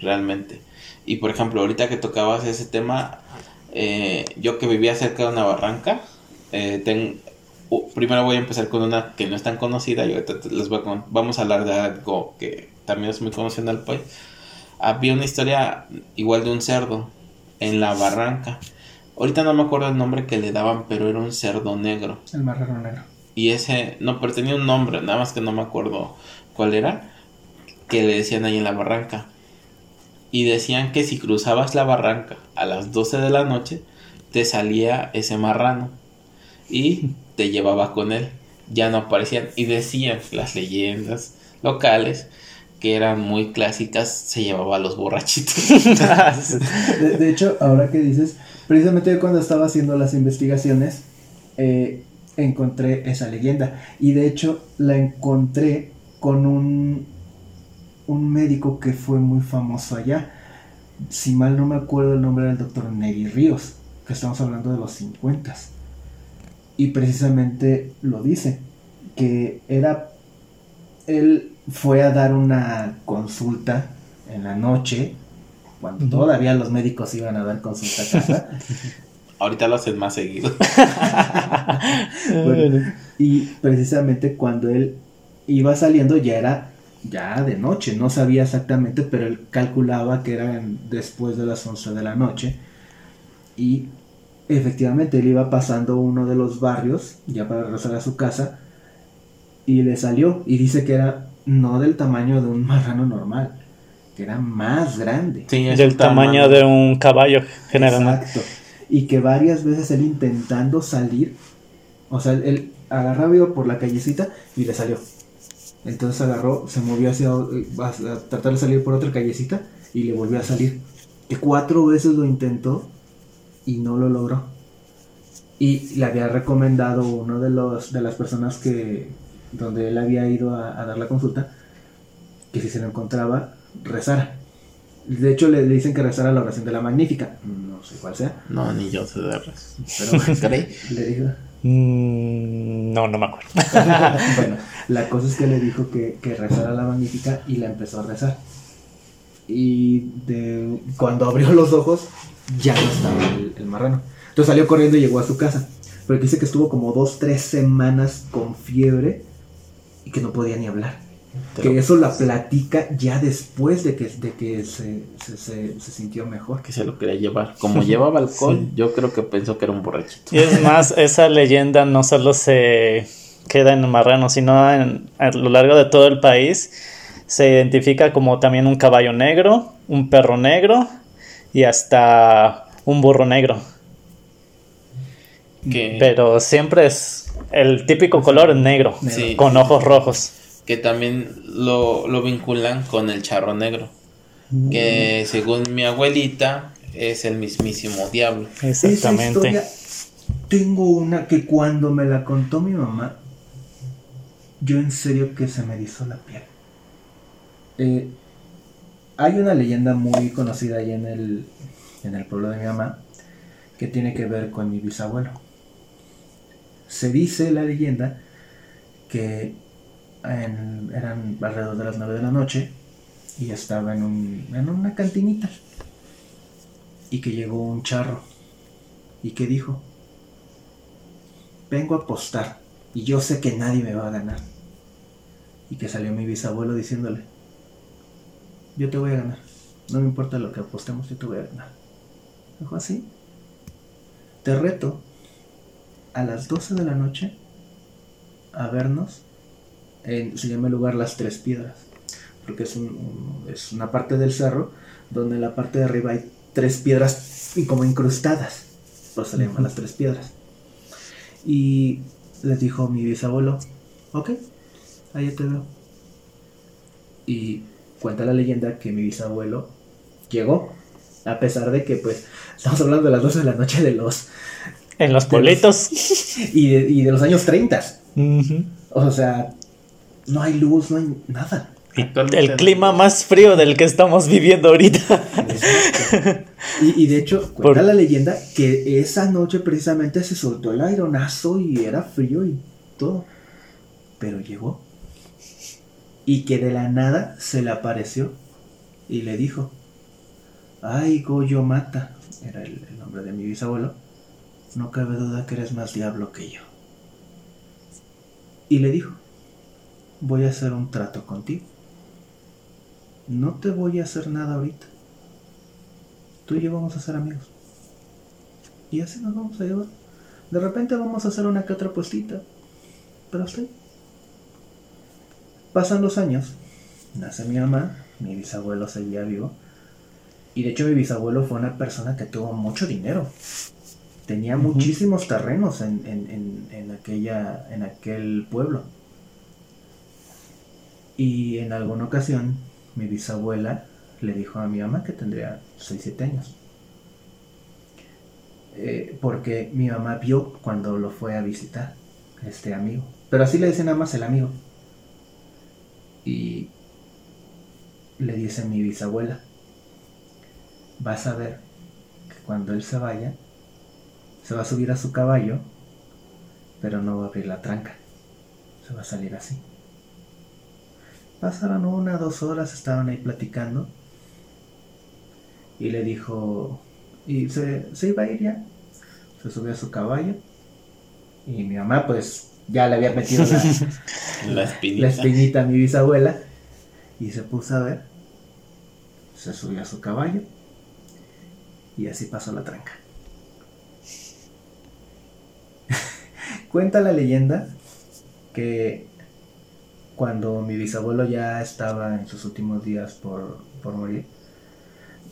realmente. Y por ejemplo, ahorita que tocabas ese tema, eh, yo que vivía cerca de una barranca, eh, primero voy a empezar con una que no es tan conocida y les voy a, vamos a hablar de algo que también es muy conocido en el país. Había una historia igual de un cerdo en la barranca Ahorita no me acuerdo el nombre que le daban, pero era un cerdo negro. El marrano negro. Y ese, no, pero tenía un nombre, nada más que no me acuerdo cuál era, que le decían ahí en la barranca. Y decían que si cruzabas la barranca a las 12 de la noche, te salía ese marrano y te llevaba con él. Ya no aparecían. Y decían las leyendas locales que eran muy clásicas, se llevaba a los borrachitos. De, de hecho, ahora que dices, precisamente cuando estaba haciendo las investigaciones, eh, encontré esa leyenda. Y de hecho, la encontré con un, un médico que fue muy famoso allá. Si mal no me acuerdo el nombre del doctor Neri Ríos, que estamos hablando de los 50. Y precisamente lo dice, que era, él fue a dar una consulta en la noche, cuando todavía los médicos iban a dar consulta a casa. Ahorita lo hacen más seguido. Bueno, y precisamente cuando él iba saliendo ya era ya de noche, no sabía exactamente, pero él calculaba que eran después de las 11 de la noche. Y efectivamente él iba pasando uno de los barrios, ya para regresar a su casa, y le salió, y dice que era no del tamaño de un marrano normal, que era más grande. Sí, es Del un tamaño de un caballo, generalmente. Exacto. Y que varias veces él intentando salir, o sea, él agarraba iba por la callecita y le salió. Entonces agarró, se movió hacia a tratar de salir por otra callecita y le volvió a salir. Que cuatro veces lo intentó y no lo logró. Y le había recomendado uno de los de las personas que donde él había ido a, a dar la consulta que si se lo encontraba rezara. De hecho le dicen que rezara la oración de la Magnífica. No sé cuál sea, No, ni yo sé de res. pero le dijo. Mm, no, no me acuerdo. bueno, la cosa es que le dijo que, que rezara la magnífica y la empezó a rezar. Y de, cuando abrió los ojos, ya no estaba el, el marrano. Entonces salió corriendo y llegó a su casa. Pero que dice que estuvo como dos, tres semanas con fiebre y que no podía ni hablar. Que eso la platica ya después de que, de que se, se, se- se sintió mejor. que se lo quería llevar. Como llevaba alcohol, Sí. yo creo que pensó que era un borrachito. Y es más, esa leyenda no solo se queda en Marrano, sino en- a lo largo de todo el país. Se identifica como también un caballo negro, un perro negro y hasta un burro negro. Que, Pero siempre es el típico color negro, Negro. Sí. con ojos rojos. Que también lo, lo vinculan con el charro negro. Que según mi abuelita es el mismísimo diablo. Esa Exactamente. historia, tengo una que cuando me la contó mi mamá, yo en serio que se me erizó la piel. Eh, hay una leyenda muy conocida ahí en el, en el pueblo de mi mamá que tiene que ver con mi bisabuelo. Se dice la leyenda que eran alrededor de las 9 de la noche y estaba en, un, en una cantinita y que llegó un charro y que dijo, vengo a apostar y yo sé que nadie me va a ganar. Y que salió mi bisabuelo diciéndole, yo te voy a ganar, no me importa lo que apostemos, yo te voy a ganar. Dijo así, te reto a las 12 de la noche a vernos en, se llama el lugar Las Tres Piedras, porque es, un- es una parte del cerro donde en la parte de arriba hay tres piedras y como incrustadas, por eso se le llaman las tres piedras. Y les dijo mi bisabuelo, ok, ahí te veo. Y cuenta la leyenda que mi bisabuelo llegó, a pesar de que pues estamos hablando de las 12 de la noche de los En los pueblitos. y de, y de los años 30. Ujú. O sea, no hay luz, no hay nada. El no. clima más frío del que estamos viviendo ahorita. Exacto. Y, y de hecho, cuenta Por- la leyenda que esa noche precisamente se soltó el aeronazo y era frío y todo. Pero llegó. Y que de la nada se le apareció y le dijo: Ay, Goyo Mata, era el, el nombre de mi bisabuelo. No cabe duda que eres más diablo que yo. Y le dijo: Voy a hacer un trato contigo. No te voy a hacer nada ahorita tú y yo vamos a ser amigos. Y así nos vamos a llevar. De repente vamos a hacer una que otra puestita. Pero hasta ahí. Pasan los años. Nace mi mamá. Mi bisabuelo seguía vivo. Y de hecho mi bisabuelo fue una persona que tuvo mucho dinero. Tenía muchísimos terrenos en, en, en, en aquella, en aquel pueblo. Y en alguna ocasión mi bisabuela le dijo a mi mamá que tendría 6-7 años. Eh, porque mi mamá vio cuando lo fue a visitar, este amigo. Pero así le dicen nada más el amigo. Y le dice mi bisabuela, vas a ver que cuando él se vaya, se va a subir a su caballo, pero no va a abrir la tranca. Se va a salir así. Pasaron una, dos horas, estaban ahí platicando. Y le dijo, y se, se iba a ir ya. Se subió a su caballo. Y mi mamá, pues, ya le había metido la, La espinita. la espinita a mi bisabuela. Y se puso a ver. Se subió a su caballo. Y así pasó la tranca. Cuenta la leyenda que cuando mi bisabuelo ya estaba en sus últimos días por, por morir,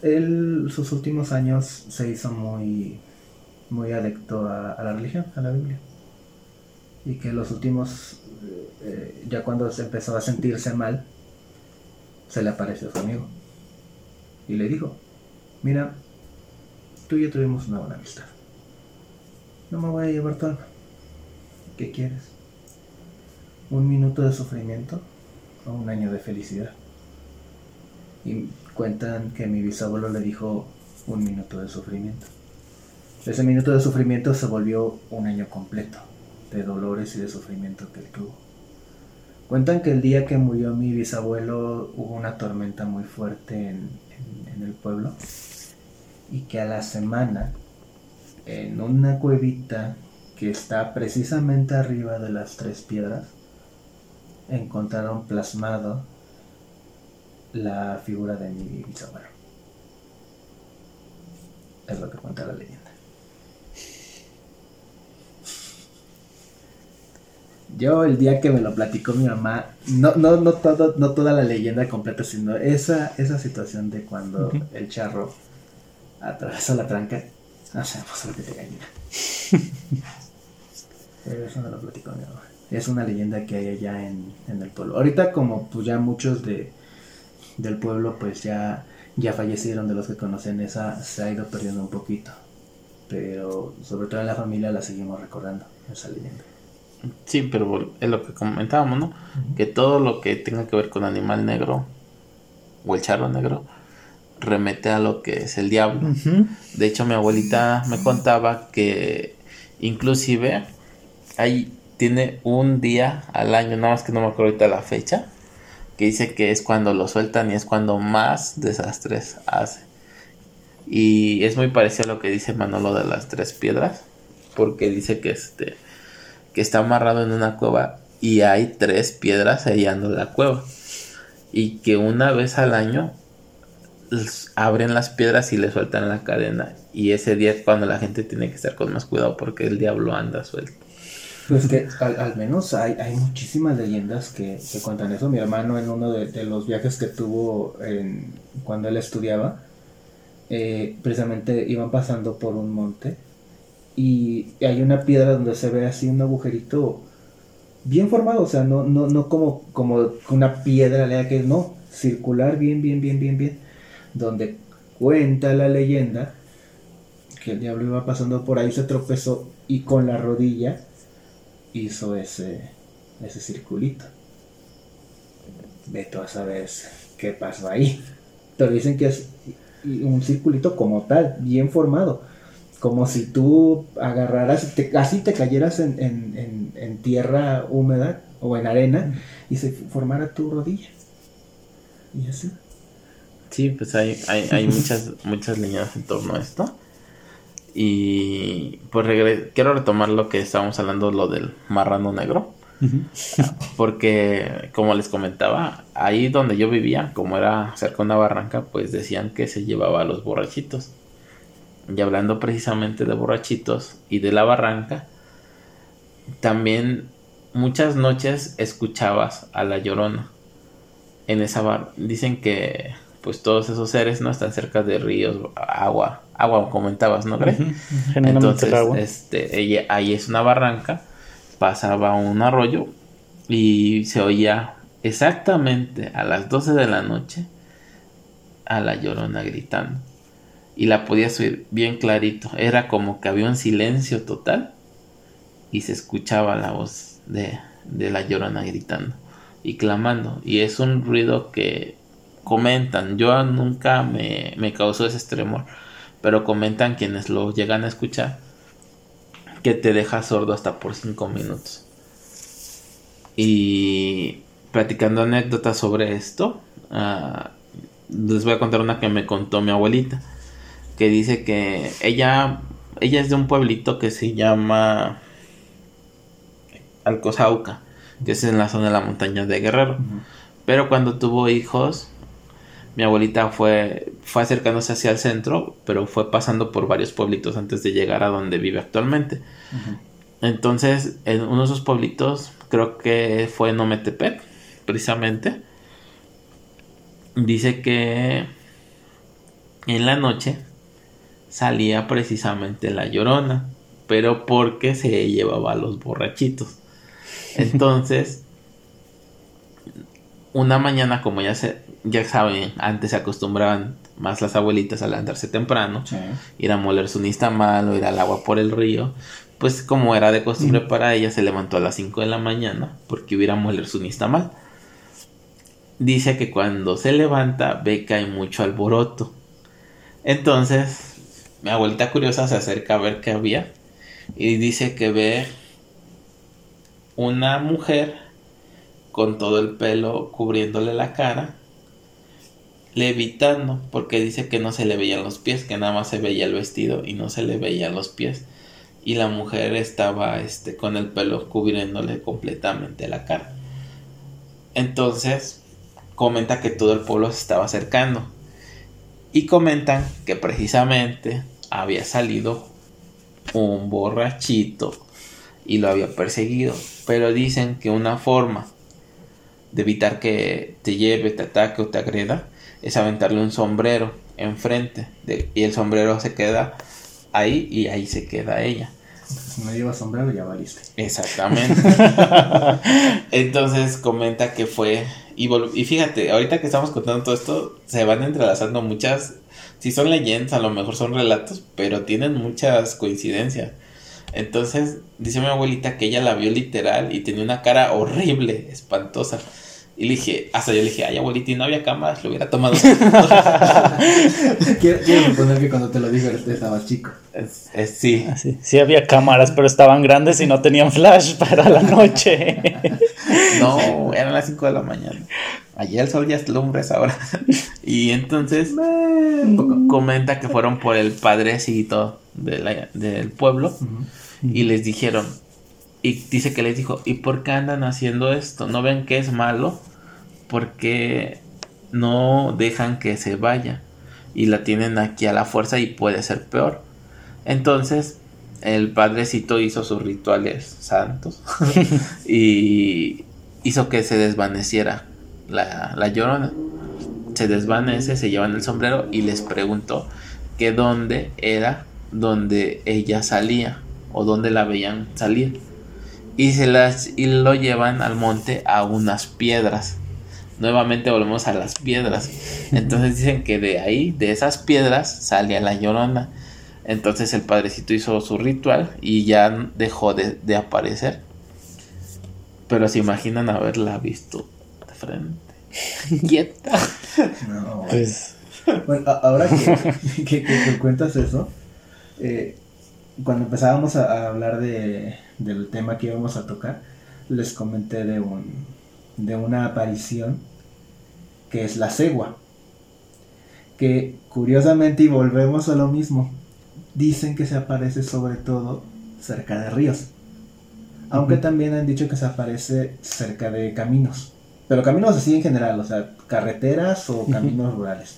él sus últimos años se hizo muy, muy adicto a, a la religión, a la Biblia. Y que los últimos, eh, ya cuando se empezó a sentirse mal, se le apareció su amigo. Y le dijo, mira, tú y yo tuvimos una buena amistad. No me voy a llevar tu alma. ¿Qué quieres? ¿Un minuto de sufrimiento o un año de felicidad? Y cuentan que mi bisabuelo le dijo un minuto de sufrimiento. Ese minuto de sufrimiento se volvió un año completo de dolores y de sufrimiento que él tuvo. Cuentan que el día que murió mi bisabuelo hubo una tormenta muy fuerte en, en- en el pueblo y que a la semana en una cuevita que está precisamente arriba de las tres piedras encontraron plasmado la figura de mi bisabuelo. Es lo que cuenta la leyenda. Yo el día que me lo platicó mi mamá, no, no, no, todo, no toda la leyenda completa, sino esa, esa situación de cuando Ujú. el charro atravesó la tranca, no sé, pues lo que te gallina. Pero eso me lo platicó mi mamá. Es una leyenda que hay allá en, en el pueblo. Ahorita como pues ya muchos de, del pueblo pues ya, ya fallecieron de los que conocen esa, se ha ido perdiendo un poquito. Pero sobre todo en la familia la seguimos recordando, esa leyenda. Sí, pero es lo que comentábamos, ¿no? Que todo lo que tenga que ver con animal negro o el charro negro remete a lo que es el diablo. De hecho, mi abuelita me contaba que inclusive ahí tiene un día al año, nada más que no me acuerdo ahorita la fecha, que dice que es cuando lo sueltan y es cuando más desastres hace. Y es muy parecido a lo que dice Manolo de las tres piedras, porque dice que este que está amarrado en una cueva y hay tres piedras sellando la cueva. Y que una vez al año abren las piedras y le sueltan la cadena. Y ese día es cuando la gente tiene que estar con más cuidado porque el diablo anda suelto. Pues que al, menos hay, hay muchísimas leyendas que, que cuentan eso. Mi hermano en uno de, los viajes que tuvo cuando él estudiaba, eh, precisamente iban pasando por un monte y hay una piedra donde se ve así un agujerito bien formado, o sea, no, no, no como, como una piedra lea que no, circular bien, bien, bien, bien, bien, donde cuenta la leyenda que el diablo iba pasando por ahí, se tropezó y con la rodilla hizo ese, ese circulito. Ve tú a saber qué pasó ahí. Pero dicen que es un circulito como tal, bien formado. Como si tú agarraras, te, así te cayeras en, en- en- en tierra húmeda o en arena y se formara tu rodilla. Y así. Sí, pues hay, hay, hay muchas, muchas leyendas en torno a esto. Y pues regre- quiero retomar lo que estábamos hablando, lo del marrano negro. Porque, como les comentaba, ahí donde yo vivía, como era cerca de una barranca, pues decían que se llevaba a los borrachitos. Y hablando precisamente de borrachitos y de la barranca, también muchas noches escuchabas a la llorona en esa bar. Dicen que pues todos esos seres no están cerca de ríos, agua, agua comentabas, ¿no crees? Entonces, este, ella, ahí es una barranca, pasaba un arroyo y se oía exactamente a las 12 de la noche a la llorona gritando. Y la podías oír bien clarito. Era como que había un silencio total y se escuchaba la voz de, de la llorona gritando y clamando. Y es un ruido que comentan, yo nunca me, me causó ese extremo, pero comentan quienes lo llegan a escuchar que te deja sordo hasta por 5 minutos. Y platicando anécdotas sobre esto, ah, les voy a contar una que me contó mi abuelita, que dice que ella, ella es de un pueblito que se llama Alcozauca, que es en la zona de la montaña de Guerrero. Pero cuando tuvo hijos, mi abuelita fue, fue acercándose hacia el centro, pero fue pasando por varios pueblitos antes de llegar a donde vive actualmente. Entonces, en uno de esos pueblitos, creo que fue en Ometepec, precisamente, dice que en la noche salía precisamente la llorona, pero porque se llevaba a los borrachitos. Entonces, una mañana, como ya se, ya saben, antes se acostumbraban más las abuelitas a levantarse temprano, ir a moler su nistamal o ir al agua por el río, pues como era de costumbre para ella, se levantó a las 5 de la mañana porque iba a moler su nistamal. Dice que cuando se levanta ve que hay mucho alboroto. Entonces, mi abuelita curiosa se acerca a ver qué había y dice que ve una mujer con todo el pelo cubriéndole la cara, levitando, porque dice que no se le veían los pies, que nada más se veía el vestido y no se le veían los pies. Y la mujer estaba este, con el pelo cubriéndole completamente la cara. Entonces, comenta que todo el pueblo se estaba acercando. Y comentan que precisamente había salido un borrachito y lo había perseguido. Pero dicen que una forma de evitar que te lleve, te ataque o te agreda, es aventarle un sombrero enfrente de, y el sombrero se queda ahí y ahí se queda ella. Si no lleva sombrero ya valiste. Exactamente. Entonces comenta que fue y, y fíjate, ahorita que estamos contando todo esto, se van entrelazando muchas, si son leyendas, a lo mejor son relatos, pero tienen muchas coincidencias. Entonces, dice mi abuelita que ella la vio literal y tenía una cara horrible, espantosa. Y le dije, hasta yo le dije, ay abuelita, y no había cámaras, lo hubiera tomado. quiero, suponer que cuando te lo digo estabas chico. sí. Ah, sí. Sí había cámaras, pero estaban grandes y no tenían flash para la noche. no, eran las 5 de la mañana. Allí el sol ya es lumbres ahora. y entonces comenta que fueron por el padrecito de del pueblo y les dijeron, y dice que les dijo, ¿y por qué andan haciendo esto? ¿No ven que es malo? Porque no dejan que se vaya y la tienen aquí a la fuerza y puede ser peor. Entonces el padrecito hizo sus rituales santos y hizo que se desvaneciera la, la, llorona. Se desvanece, se llevan el sombrero y les preguntó que dónde era donde ella salía o dónde la veían salir. Y se las y lo llevan al monte a unas piedras nuevamente volvemos a las piedras. Entonces dicen que de ahí, de esas piedras, salía la llorona. Entonces el padrecito hizo su ritual y ya dejó de, aparecer. Pero se imaginan haberla visto de frente. Quieta. No, pues. Bueno, ahora que, que, cuentas eso, eh, cuando empezábamos a, hablar de, del tema que íbamos a tocar, les comenté de un de una aparición que es la cegua. Que curiosamente, y volvemos a lo mismo, dicen que se aparece sobre todo cerca de ríos. Aunque también han dicho que se aparece cerca de caminos. Pero caminos así en general, o sea, carreteras o caminos rurales.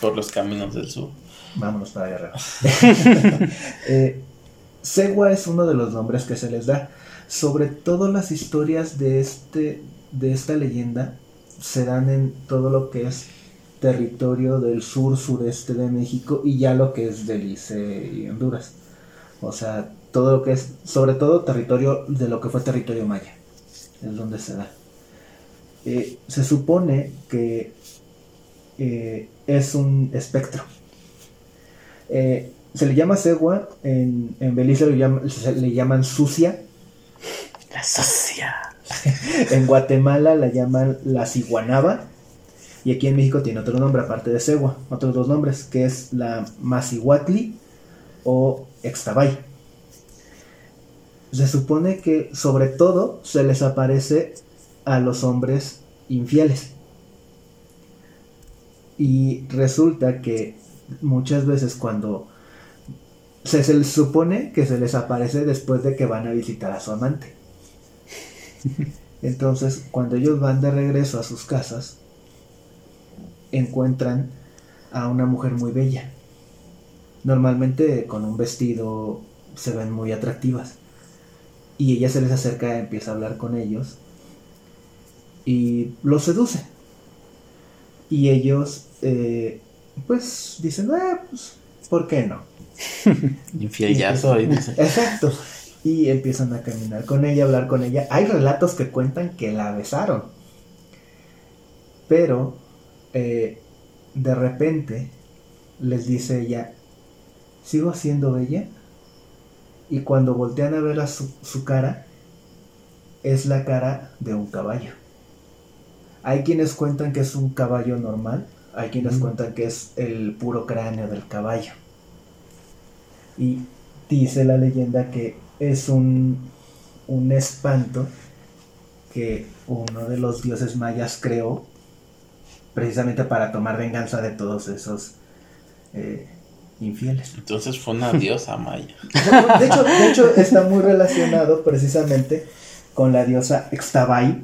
Por los caminos del sur. Vámonos para Guerrero. eh, Segua es uno de los nombres que se les da. Sobre todo las historias de, este, de esta leyenda se dan en todo lo que es territorio del sur sureste de México y ya lo que es Belice y Honduras. O sea, todo lo que es, sobre todo territorio de lo que fue territorio maya, es donde se da. Eh, se supone que eh, es un espectro. Eh, se le llama cegua, en, en Belice le llaman sucia. La sucia. en Guatemala la llaman la ciguanaba. Y aquí en México tiene otro nombre aparte de cegua, otros dos nombres, que es la Macihuatli o Extabay. Se supone que sobre todo se les aparece a los hombres infieles. Y resulta que muchas veces cuando se, les supone que se les aparece después de que van a visitar a su amante. Entonces, cuando ellos van de regreso a sus casas, encuentran a una mujer muy bella. Normalmente con un vestido se ven muy atractivas. Y ella se les acerca, empieza a hablar con ellos y los seduce. Y ellos, eh, pues, dicen, ah, pues, ¿por qué no? Infiel ya soy. Exacto. Y empiezan a caminar con ella, hablar con ella. Hay relatos que cuentan que la besaron. Pero, eh, de repente, les dice ella, ¿sigo siendo bella? Y cuando voltean a ver a su, su cara, es la cara de un caballo. Hay quienes cuentan que es un caballo normal, hay quienes cuentan que es el puro cráneo del caballo. Y dice la leyenda que es un, un espanto que uno de los dioses mayas creó precisamente para tomar venganza de todos esos eh, infieles. Entonces fue una diosa maya. De hecho, de hecho, está muy relacionado precisamente con la diosa Extabay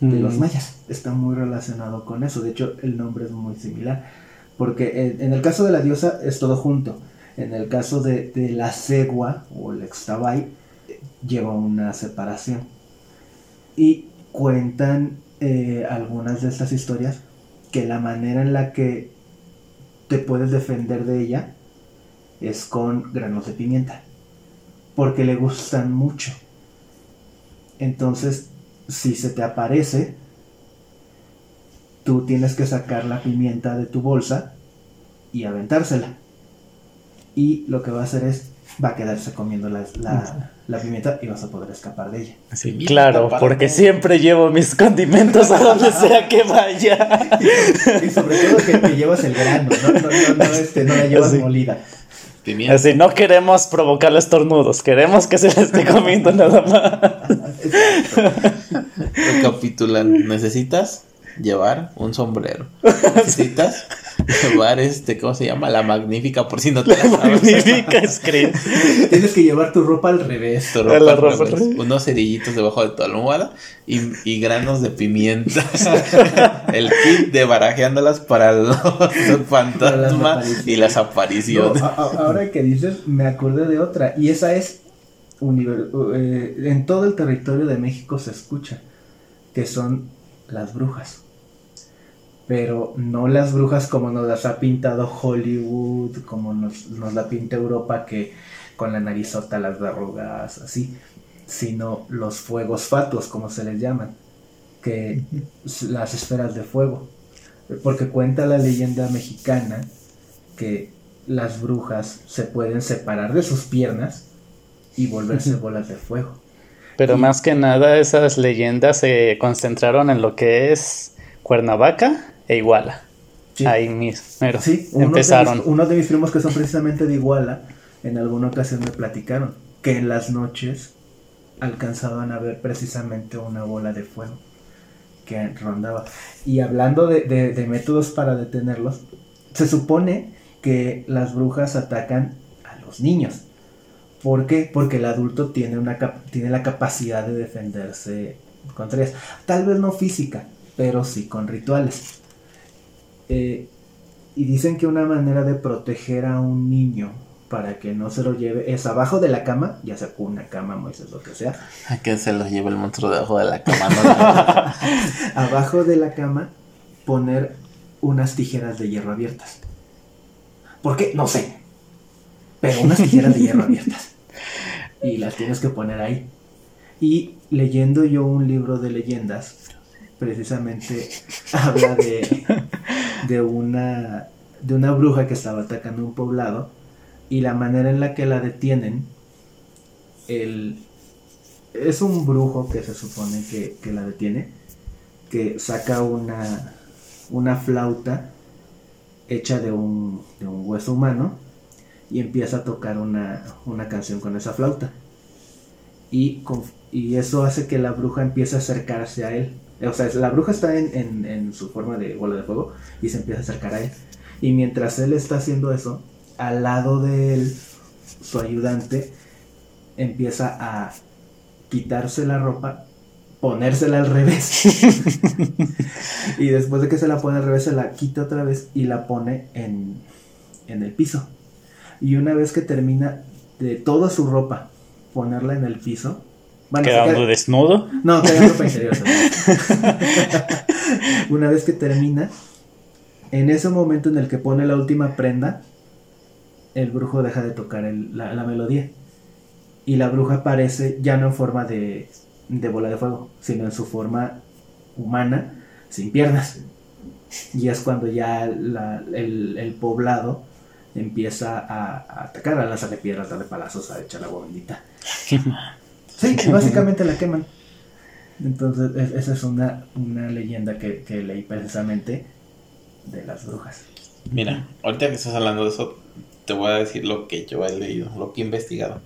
de los mayas. Está muy relacionado con eso. De hecho, el nombre es muy similar. Porque en, el caso de la diosa es todo junto. En el caso de, la cegua o el Extabay lleva una separación. Y cuentan eh, algunas de estas historias que la manera en la que te puedes defender de ella es con granos de pimienta. Porque le gustan mucho. Entonces, si se te aparece, tú tienes que sacar la pimienta de tu bolsa y aventársela. Y lo que va a hacer es, va a quedarse comiendo la, la, pimienta y vas a poder escapar de ella. Sí, claro, porque siempre llevo mis condimentos a donde sea que vaya. y, sobre todo que, te llevas el grano, no, no, no, este, no la llevas molida. Así, no queremos provocarle estornudos, queremos que se le esté comiendo nada más. Recapitulan, necesitas llevar un sombrero. Necesitas llevar este, ¿cómo se llama? La magnífica, por si no te la, la magnífica screen. Tienes que llevar tu ropa al revés. Tu ropa, al revés. Unos cerillitos debajo de tu almohada y, y granos de pimienta. El kit de barajeándolas para los fantasmas y las apariciones. ahora que dices, me acordé de otra. Y esa es eh, en todo el territorio de México se escucha, que son las brujas pero no las brujas como nos las ha pintado Hollywood, como nos, la pinta Europa que con la narizota, las verrugas, así, sino los fuegos fatuos, como se les llaman, que las esferas de fuego, porque cuenta la leyenda mexicana que las brujas se pueden separar de sus piernas y volverse bolas de fuego. Pero más que nada esas leyendas se concentraron en lo que es Cuernavaca e Iguala. Ahí mismo. sí, empezaron. uno de mis primos que son precisamente de Iguala, en alguna ocasión me platicaron que en las noches alcanzaban a ver precisamente una bola de fuego que rondaba. Y hablando de, métodos para detenerlos, se supone que las brujas atacan a los niños. ¿Por qué? Porque el adulto tiene, una tiene la capacidad de defenderse contra ellas. Tal vez no física, pero sí con rituales. Eh, y dicen que una manera de proteger a un niño para que no se lo lleve es abajo de la cama, ya sea una cama, Moisés, lo que sea. A que se lo lleve el monstruo debajo de la cama. abajo de la cama poner unas tijeras de hierro abiertas. ¿Por qué? No sé. Pero unas tijeras de hierro abiertas. Y las tienes que poner ahí. Y leyendo yo un libro de leyendas, precisamente habla de, de, una, de una bruja que estaba atacando un poblado y la manera en la que la detienen, el, es un brujo que se supone que, que la detiene, que saca una, una flauta hecha de un, de un hueso humano y empieza a tocar una, una canción con esa flauta. Y, y, eso hace que la bruja empiece a acercarse a él. O sea, la bruja está en, en, en, su forma de bola de fuego y se empieza a acercar a él. Y mientras él está haciendo eso, al lado de él, su ayudante empieza a quitarse la ropa ponérsela al revés. y después de que se la pone al revés, se la quita otra vez y la pone en, en el piso. Y una vez que termina de toda su ropa ponerla en el piso. ¿Quedando desnudo? No, queda ropa interior. una vez que termina, en ese momento en el que pone la última prenda, el brujo deja de tocar la, la melodía. Y la bruja aparece ya no en forma de de bola de fuego, sino en su forma humana, sin piernas. Y es cuando ya el, poblado empieza a, atacar, a lanzarle piedras, a darle palazos, a echar agua bendita. Sí, básicamente la queman. Entonces, esa es una, una leyenda que, que, leí precisamente de las brujas. Mira, ahorita que estás hablando de eso, te voy a decir lo que yo he leído, lo que he investigado.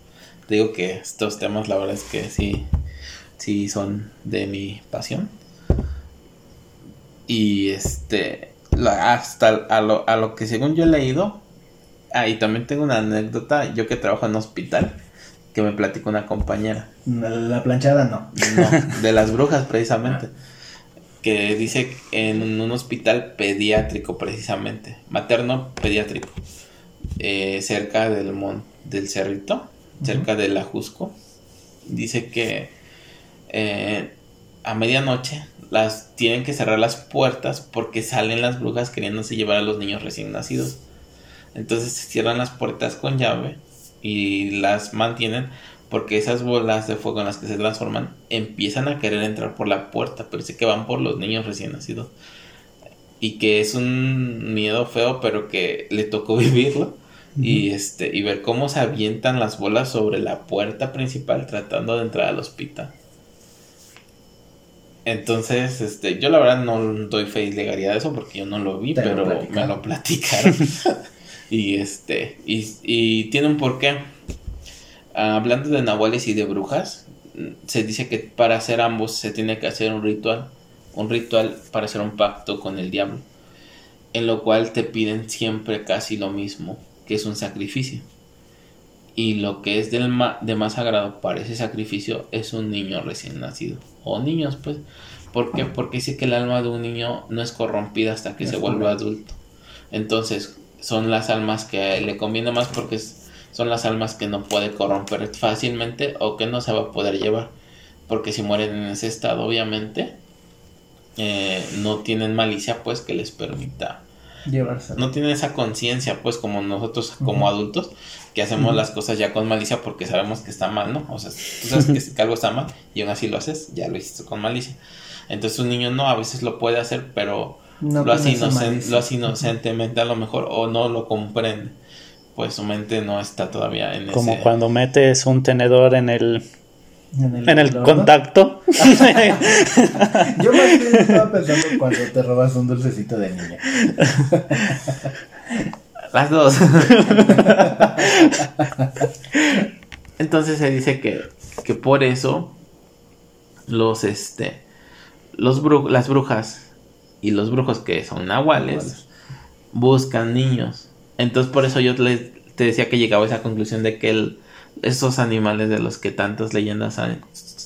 Te digo que estos temas, la verdad es que sí, sí son de mi pasión. Y este, hasta a lo, a lo que según yo he leído, ah, y también tengo una anécdota, yo que trabajo en un hospital, que me platicó una compañera. La planchada no. No, de las brujas precisamente. Que dice en un hospital pediátrico precisamente, materno pediátrico, eh, cerca del mon del Cerrito, cerca de la Jusco. Dice que eh, a medianoche las tienen que cerrar las puertas porque salen las brujas queriéndose llevar a los niños recién nacidos. Entonces se cierran las puertas con llave y las mantienen porque esas bolas de fuego en las que se transforman empiezan a querer entrar por la puerta, pero sí que van por los niños recién nacidos. Y que es un miedo feo, pero que le tocó vivirlo. Y este, y ver cómo se avientan las bolas sobre la puerta principal tratando de entrar al hospital. Entonces, este, yo la verdad no doy fe y legalidad de eso porque yo no lo vi, pero me lo platicaron. y este, y, y, tiene un porqué. Ah, hablando de nahuales y de brujas, se dice que para hacer ambos se tiene que hacer un ritual, un ritual para hacer un pacto con el diablo, en lo cual te piden siempre casi lo mismo, que es un sacrificio. Y lo que es del de más sagrado para ese sacrificio es un niño recién nacido o niños, pues. ¿Por qué? Porque dice que el alma de un niño no es corrompida hasta que se vuelve adulto. Entonces, son las almas que le conviene más porque son las almas que no puede corromper fácilmente o que no se va a poder llevar. Porque si mueren en ese estado, obviamente, eh, no tienen malicia, pues, que les permita llevarse. No tienen esa conciencia, pues, como nosotros, como adultos, que hacemos las cosas ya con malicia porque sabemos que está mal, ¿no? O sea, tú sabes que, algo está mal y aún así lo haces, ya lo hiciste con malicia. Entonces un niño no, a veces lo puede hacer, pero lo, hace lo hace inocentemente a lo mejor o no lo comprende. Pues su mente no está todavía en Como cuando metes un tenedor en el en el, contacto. Yo más bien estaba pensando cuando te robas un dulcecito de niña. Las dos. Entonces se dice que, que por eso los este los las brujas y los brujos que son nahuales buscan niños. Entonces por eso yo te decía que llegaba a esa conclusión de que el, esos animales de los que tantas leyendas han,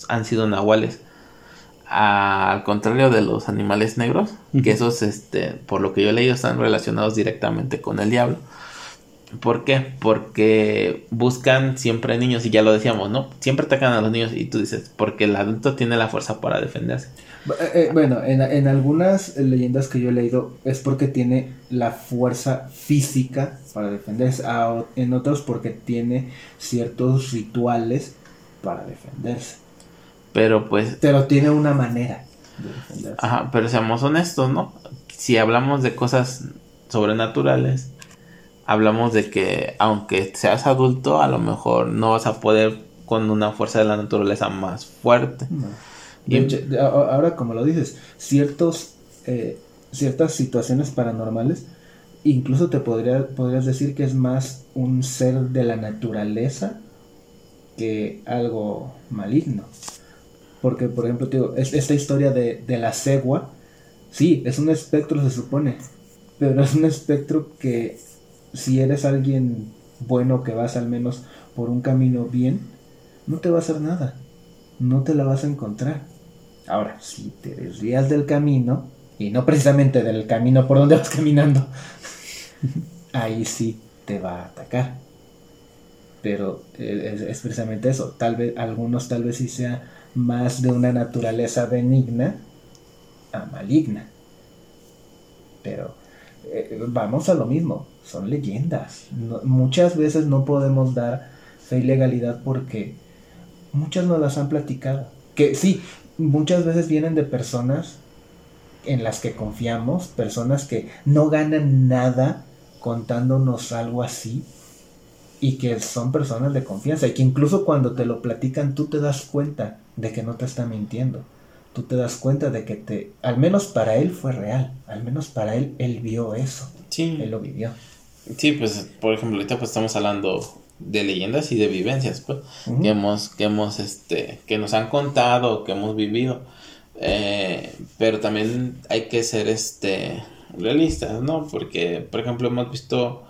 han sido nahuales al contrario de los animales negros, que esos, este, por lo que yo he leído, están relacionados directamente con el diablo. ¿Por qué? Porque buscan siempre niños, y ya lo decíamos, ¿no? Siempre atacan a los niños, y tú dices, porque el adulto tiene la fuerza para defenderse. Eh, eh, bueno, en, en, algunas leyendas que yo he leído es porque tiene la fuerza física para defenderse, en otros porque tiene ciertos rituales para defenderse. Pero pues... Pero tiene una manera de defenderse. Ajá, pero seamos honestos, ¿no? Si hablamos de cosas sobrenaturales, hablamos de que aunque seas adulto, a lo mejor no vas a poder con una fuerza de la naturaleza más fuerte. ahora como lo dices, ciertos, eh, ciertas situaciones paranormales, incluso te podría, podrías decir que es más un ser de la naturaleza que algo maligno. Porque, por ejemplo, digo, esta historia de, de la cegua, sí, es un espectro, se supone, pero es un espectro que si eres alguien bueno que vas al menos por un camino bien, no te va a hacer nada. No te la vas a encontrar. Ahora, si te desvías del camino, y no precisamente del camino por donde vas caminando, ahí sí te va a atacar. Pero eh, es, precisamente eso. Tal vez, algunos tal vez sí sea más de una naturaleza benigna a maligna. Pero eh, vamos a lo mismo son leyendas. muchas veces no podemos dar fe y legalidad porque muchas nos las han platicado. Que sí, muchas veces vienen de personas en las que confiamos, personas que no ganan nada contándonos algo así y que son personas de confianza y que incluso cuando te lo platican tú te das cuenta de que no te está mintiendo. Tú te das cuenta de que te, al menos para él fue real, al menos para él él vio eso. Sí. Él lo vivió. Sí, pues por ejemplo, ahorita pues estamos hablando de leyendas y de vivencias, pues, que hemos, que hemos, este, que nos han contado, que hemos vivido. Eh, pero también hay que ser, este, realistas, ¿no? Porque, por ejemplo, hemos visto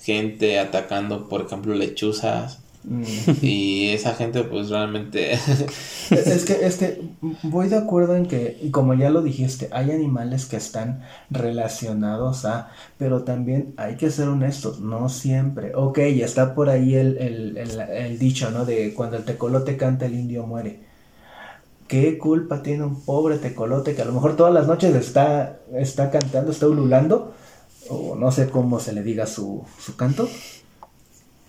gente atacando, por ejemplo, lechuzas Mm. Y esa gente pues realmente... es, que, es que voy de acuerdo en que, como ya lo dijiste, hay animales que están relacionados a, pero también hay que ser honestos, no siempre. Ok, está por ahí el, el, el, dicho, ¿no? De cuando el tecolote canta el indio muere. ¿Qué culpa tiene un pobre tecolote que a lo mejor todas las noches está, está cantando, está ululando? O no sé cómo se le diga su, su canto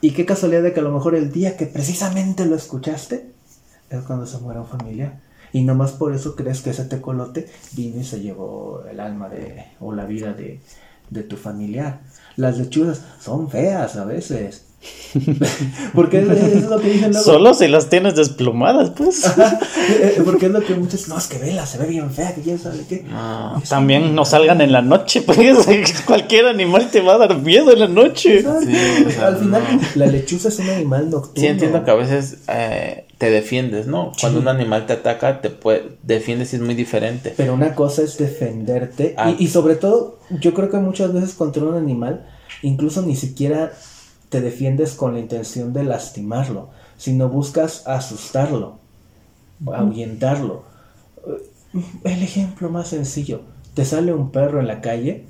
y qué casualidad de que a lo mejor el día que precisamente lo escuchaste es cuando se muere un familiar. Y nomás por eso crees que ese tecolote vino y se llevó el alma de, o la vida de, de tu familiar. Las lechuzas son feas a veces. Porque es, lo que dicen luego. Solo si las tienes desplumadas, pues. Eh, eh, porque es lo que muchos. No, es que vela, se ve bien fea, que quién sabe qué. también no salgan en la noche, pues. Cualquier animal te va a dar miedo en la noche. Al final, la lechuza es un animal nocturno. Sí, entiendo que a veces eh, te defiendes, ¿no? Cuando un animal te ataca, te puede, defiendes y es muy diferente. Pero una cosa es defenderte. Ah. Y, y sobre todo, yo creo que muchas veces contra un animal, incluso ni siquiera te defiendes con la intención de lastimarlo, sino buscas asustarlo, ahuyentarlo. El ejemplo más sencillo, te sale un perro en la calle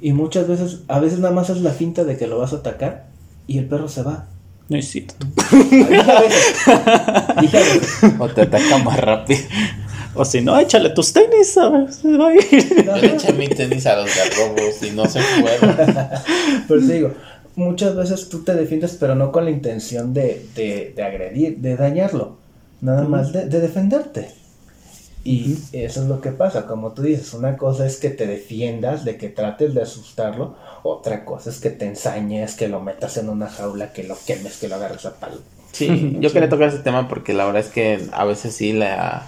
y muchas veces, a veces nada más es la finta de que lo vas a atacar y el perro se va. No es cierto. o te ataca más rápido. O si no, échale tus tenis, ¿sabes? Se va a ir. Yo le eché mi tenis a los garrobos y no se fueron. Pero te digo, muchas veces tú te defiendes, pero no con la intención de, de, agredir, de dañarlo, nada más de, defenderte. Y eso es lo que pasa, como tú dices, una cosa es que te defiendas, de que trates de asustarlo, otra cosa es que te ensañes, que lo metas en una jaula, que lo quemes, que lo agarres a palo. Sí, yo quería tocar ese tema porque la verdad es que a veces sí la,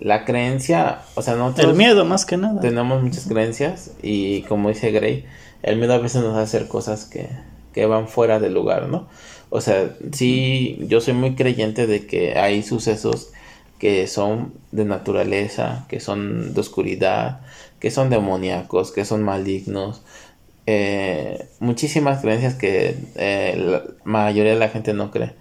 la creencia, o sea, no... El miedo más que nada. Tenemos muchas creencias y como dice Gray, el miedo a veces nos hace hacer cosas que, que van fuera del lugar, ¿no? O sea, sí, yo soy muy creyente de que hay sucesos que son de naturaleza, que son de oscuridad, que son demoníacos, que son malignos. Eh, muchísimas creencias que eh, la mayoría de la gente no cree.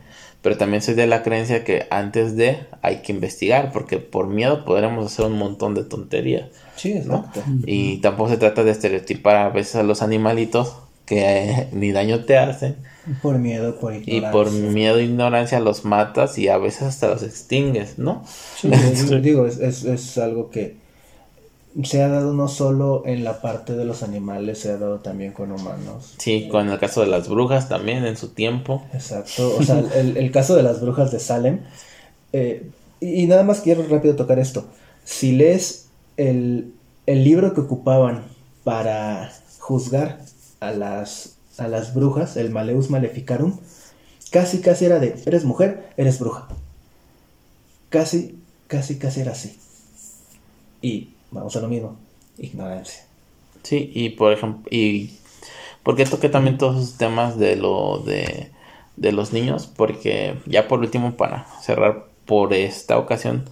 Pero también soy de la creencia que antes de hay que investigar, porque por miedo podríamos hacer un montón de tonterías. Sí, exacto. Y tampoco se trata de estereotipar a veces a los animalitos que eh, ni daño te hacen. Por miedo, por Y ignorancia. por miedo e ignorancia los matas y a veces hasta los extingues, ¿no? Sí, digo, es, es, es algo que se ha dado no solo en la parte de los animales, se ha dado también con humanos. Sí, con el caso de las brujas también en su tiempo. Exacto, o sea, el, el caso de las brujas de Salem. eh, y, y nada más quiero rápido tocar esto. Si lees el, el libro que ocupaban para juzgar a las, a las brujas, el Maleus Maleficarum, casi, casi era de, eres mujer, eres bruja. Casi, casi, casi era así. Y vamos a lo mismo, ignorancia. Sí, y por ejemplo, y porque toqué también todos esos temas de lo de, de los niños, porque ya por último para cerrar por esta ocasión,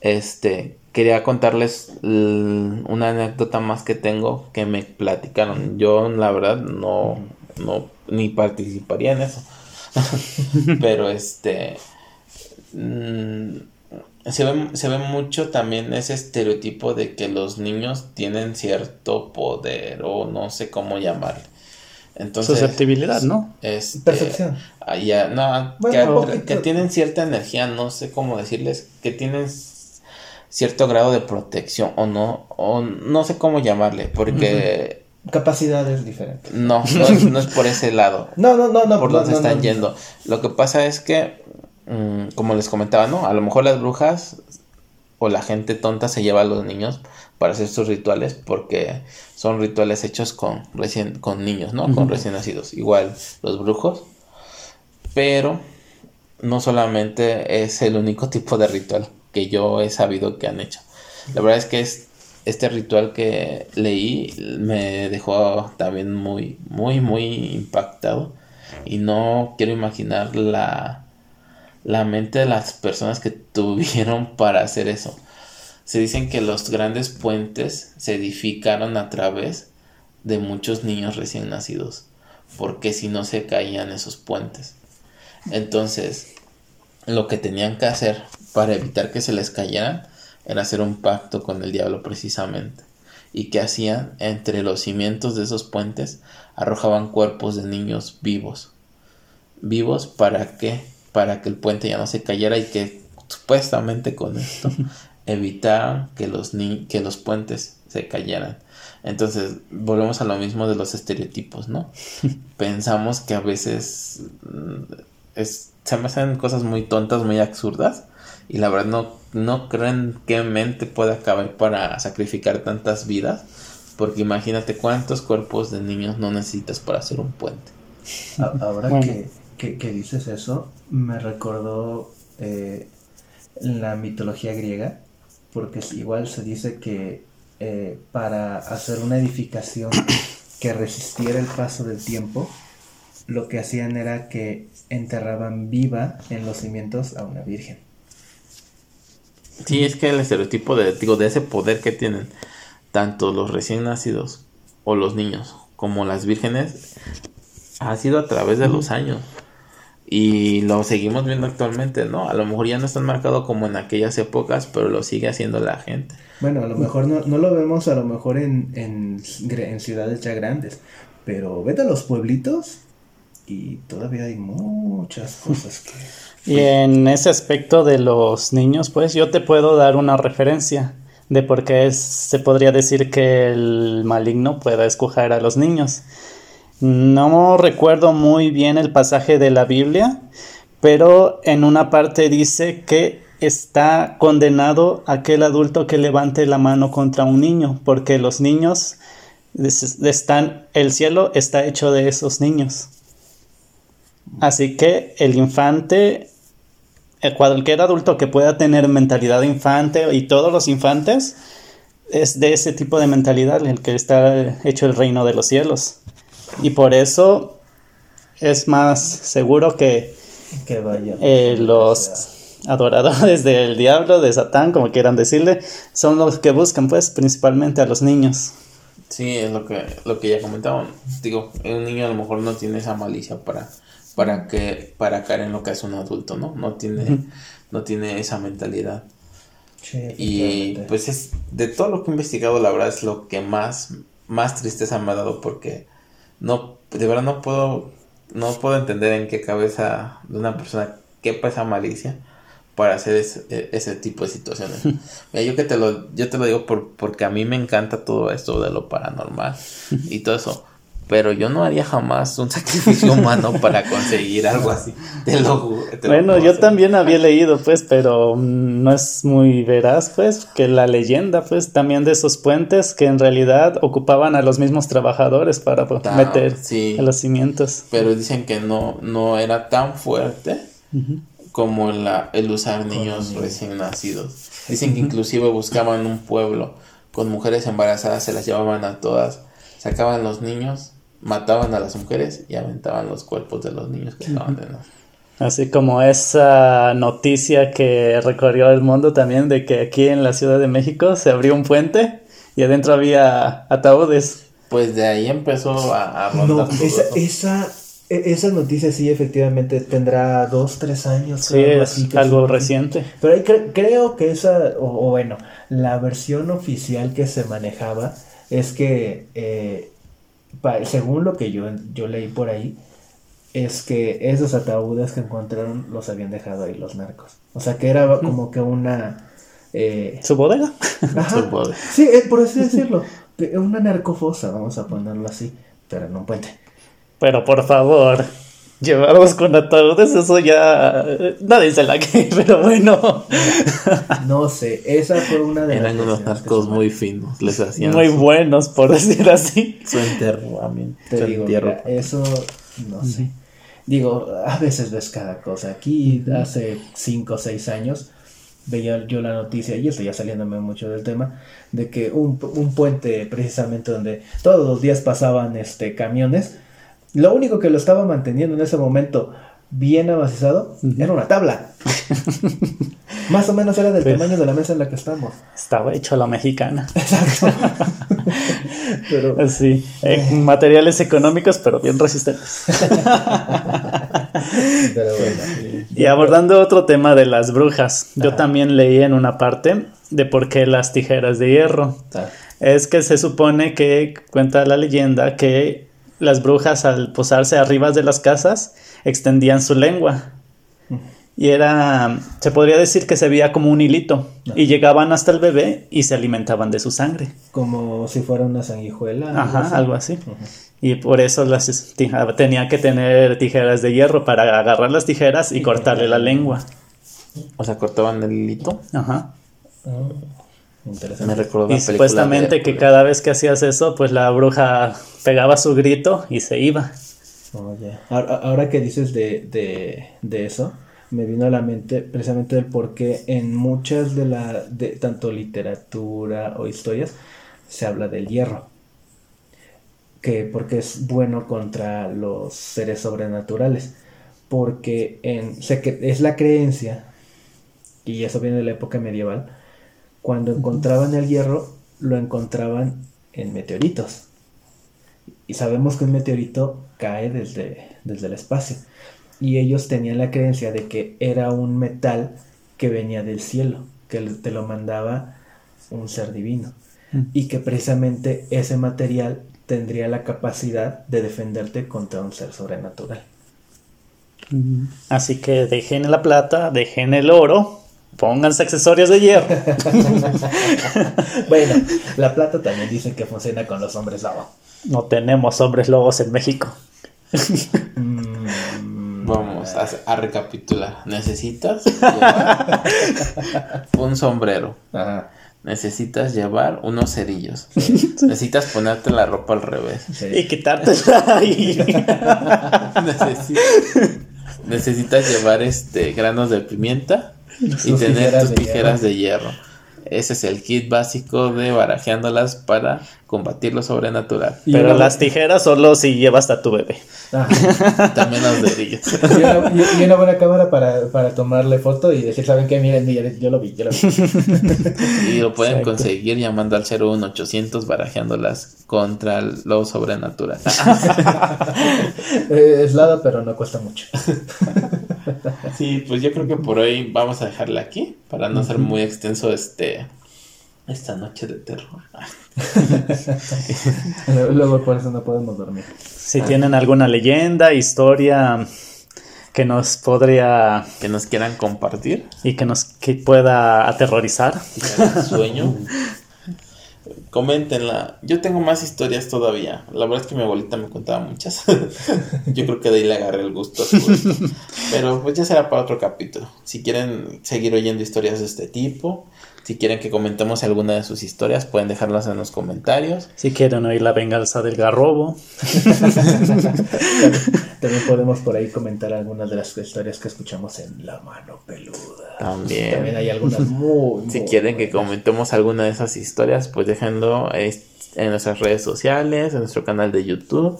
este quería contarles una anécdota más que tengo que me platicaron. Yo la verdad no, no ni participaría en eso. Pero este mm, se ve, se ve mucho también ese estereotipo de que los niños tienen cierto poder o no sé cómo llamarle. Entonces, Susceptibilidad, ¿no? este, Percepción. ah, ya, no, Bueno, que, tienen cierta energía, no sé cómo decirles, que tienen cierto grado de protección o no, o no sé cómo llamarle, porque Capacidades diferentes. no, no es, no es por ese lado No, no, no, no. por no, donde no, están no. yendo. Lo que pasa es que, mm, como les comentaba, ¿no? A lo mejor las brujas o la gente tonta se lleva a los niños para hacer sus rituales porque son rituales hechos con recién con niños, ¿no? Con recién nacidos. Igual los brujos. Pero no solamente es el único tipo de ritual que yo he sabido que han hecho. La verdad es que es este ritual que leí me dejó también muy, muy, muy impactado. Y no quiero imaginar la, la mente de las personas que tuvieron para hacer eso. Se dicen que los grandes puentes se edificaron a través de muchos niños recién nacidos. Porque si no se caían esos puentes. Entonces, lo que tenían que hacer para evitar que se les cayeran era hacer un pacto con el diablo precisamente. Y que hacían entre los cimientos de esos puentes arrojaban cuerpos de niños vivos. Vivos para qué? Para que el puente ya no se cayera y que supuestamente con esto evitaran que los ni que los puentes se cayeran. Entonces, volvemos a lo mismo de los estereotipos, ¿no? Pensamos que a veces mm, es, se me hacen cosas muy tontas, muy absurdas. Y la verdad no, no creo en qué mente pueda caber para sacrificar tantas vidas. Porque imagínate cuántos cuerpos de niños no necesitas para hacer un puente. Ahora Bueno. que, que- que dices eso, me recordó eh, la mitología griega, porque igual se dice que eh, para hacer una edificación que resistiera el paso del tiempo, lo que hacían era que enterraban viva en los cimientos a una virgen. Sí, es que el estereotipo de, digo, de ese poder que tienen tanto los recién nacidos o los niños como las vírgenes ha sido a través de los años. Y lo seguimos viendo actualmente, ¿no? A lo mejor ya no es tan marcado como en aquellas épocas, pero lo sigue haciendo la gente. Bueno, a lo mejor no, no lo vemos a lo mejor en, en, ciudades ya grandes, pero vete a los pueblitos y todavía hay muchas cosas que... Y en ese aspecto de los niños, pues yo te puedo dar una referencia de por qué es- se podría decir que el maligno pueda escoger a los niños. No recuerdo muy bien el pasaje de la Biblia, pero en una parte dice que está condenado aquel adulto que levante la mano contra un niño, porque los niños es- están, el cielo está hecho de esos niños. Así que el infante, eh, cualquier adulto que pueda tener mentalidad de infante y todos los infantes, es de ese tipo de mentalidad el que está hecho el reino de los cielos. Y por eso es más seguro que Que vaya. eh, los adoradores del diablo, de Satán, como quieran decirle, son los que buscan pues principalmente a los niños. Sí, es lo que, lo que ya comentaban. Digo, un niño a lo mejor no tiene esa malicia para para que para caer en lo que es un adulto, ¿no? No tiene no tiene esa mentalidad. Sí, Y pues es de todo lo que he investigado, la verdad es lo que más más tristeza me ha dado porque no de verdad no puedo no puedo entender en qué cabeza de una persona quepa esa malicia para hacer ese, e- ese tipo de situaciones. Mira, yo que te lo yo te lo digo por, porque a mí me encanta todo esto de lo paranormal y todo eso. Pero yo no haría jamás un sacrificio humano para conseguir algo así. Te lo juro. te lo Bueno, yo también había leído, pues, pero mm, no es muy veraz, pues, que la leyenda, pues, también de esos puentes que en realidad ocupaban a los mismos trabajadores para pues, meter sí. los cimientos. Pero dicen que no, no era tan fuerte como la, el usar niños niños. recién nacidos. Dicen que inclusive buscaban un pueblo con mujeres embarazadas, se las llevaban a todas, sacaban los niños, mataban a las mujeres y aventaban los cuerpos de los niños que estaban de nacer. Así como esa noticia que recorrió el mundo también de que aquí en la Ciudad de México se abrió un puente y adentro había ataúdes. Pues de ahí empezó a, a No, esa, eso. esa, e- esa noticia sí efectivamente tendrá dos, tres años. Sí, creo, es así algo reciente. Pero ahí cre- creo que esa, o, o bueno, la versión oficial que se manejaba es que, eh, según lo que yo, yo leí por ahí, es que esos ataúdes que encontraron los habían dejado ahí los narcos. O sea que era como que una... eh, ¿Su bodega? ajá, Su sí, eh, por así decirlo. Una narcofosa, vamos a ponerlo así, pero en un puente. Pero por favor, llevados con ataúdes, eso ya nadie se la cree, pero bueno, No sé, esa fue una de Eran las unos que narcos muy finos, les hacían muy su, buenos por decir así. su enterramiento. Te su digo, entierro. mira, eso no sé. Digo, a veces ves cada cosa. Aquí hace 5 o 6 años veía yo la noticia, y estoy ya saliéndome mucho del tema, de que un, un puente precisamente donde todos los días pasaban este camiones, lo único que lo estaba manteniendo en ese momento bien amacizado era una tabla. Más o menos era del Pues- tamaño de la mesa en la que estamos. Estaba hecho a la mexicana. Exacto. Pero Sí, eh, materiales económicos, pero bien resistentes. Pero bueno. Y abordando otro tema de las brujas, yo también leí en una parte de por qué las tijeras de hierro. Ah, Es que se supone que cuenta la leyenda que las brujas al posarse arriba de las casas extendían su lengua. Y era, se podría decir que se veía como un hilito. Y llegaban hasta el bebé y se alimentaban de su sangre. Como si fuera una sanguijuela. algo Ajá, así. algo así. Y por eso las tija- tenía que tener tijeras de hierro para agarrar las tijeras y Y cortarle la lengua. O sea, cortaban el hilito. Ajá. Ah, interesante. recordó Y supuestamente de que cada vez que hacías eso, pues la bruja pegaba su grito y se iba. Oye, ahora, ahora que dices de, de, de eso, me vino a la mente precisamente el por qué en muchas de la, de tanto literatura o historias, se habla del hierro. Que porque es bueno contra los seres sobrenaturales. Porque en, se es la creencia, y eso viene de la época medieval, cuando encontraban el hierro, lo encontraban en meteoritos. Y sabemos que un meteorito cae desde, desde el espacio. Y ellos tenían la creencia de que era un metal que venía del cielo, que te lo mandaba un ser divino. Mm. Y que precisamente ese material tendría la capacidad de defenderte contra un ser sobrenatural. Así que dejen la plata, dejen el oro, pónganse accesorios de hierro. bueno, la plata también dice que funciona con los hombres lava. No tenemos hombres lobos en México. Mm, Vamos a, a recapitular. Necesitas llevar un sombrero. Ajá, Necesitas llevar unos cerillos. Necesitas ponerte la ropa al revés. sí. Y quitártela ahí. Necesi- Necesitas llevar este granos de pimienta y Tus tener tijeras tus de tijeras de hierro. Ese es el kit básico de barajeándolas para combatir lo sobrenatural. Y Pero una- las tijeras solo si llevas a tu bebé. Ajá. También los dedillos. Y una, y- una buena cámara para, para tomarle foto y decir, ¿saben qué? Miren, miren, yo lo vi, yo lo vi. Y lo pueden Exacto. conseguir llamando al 01800 barajeándolas contra lo sobrenatural. Es lado, pero no cuesta mucho. Sí, pues yo creo que por hoy vamos a dejarla aquí para no ser muy extenso este esta noche de terror. Luego por eso no podemos dormir. Si tienen alguna leyenda, historia que nos podría Que nos quieran compartir y que nos que pueda aterrorizar. el sueño. Coméntenla. Yo tengo más historias todavía. La verdad es que mi abuelita me contaba muchas. Yo creo que de ahí le agarré el gusto. Pero pues ya será para otro capítulo. Si quieren seguir oyendo historias de este tipo, si quieren que comentemos alguna de sus historias, pueden dejarlas en los comentarios. Si quieren oír la venganza del garrobo. También podemos por ahí comentar algunas de las historias que escuchamos en La Mano Peluda. También También. hay algunas muy, Si muy quieren que comentemos alguna de esas historias, pues déjenlo eh, en nuestras redes sociales, en nuestro canal de YouTube,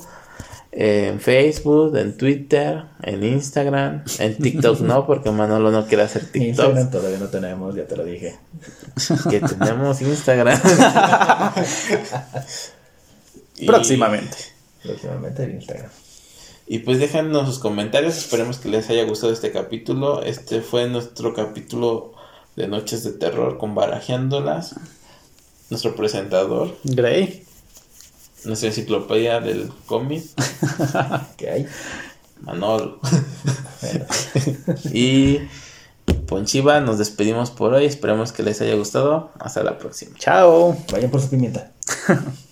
en Facebook, en Twitter, en Instagram, en TikTok no, porque Manolo no quiere hacer TikTok. Instagram todavía no tenemos, ya te lo dije. Que tenemos Instagram. Y- Próximamente. Próximamente en Instagram. Y pues déjanos sus comentarios, esperemos que les haya gustado este capítulo. Este fue nuestro capítulo de Noches de Terror con Barajeándolas. Nuestro presentador, Nuestra enciclopedia del cómic, ¿Qué hay? Manolo. Y Ponchiva, nos despedimos por hoy. Esperemos que les haya gustado. Hasta la próxima. Chao. vayan por su pimienta.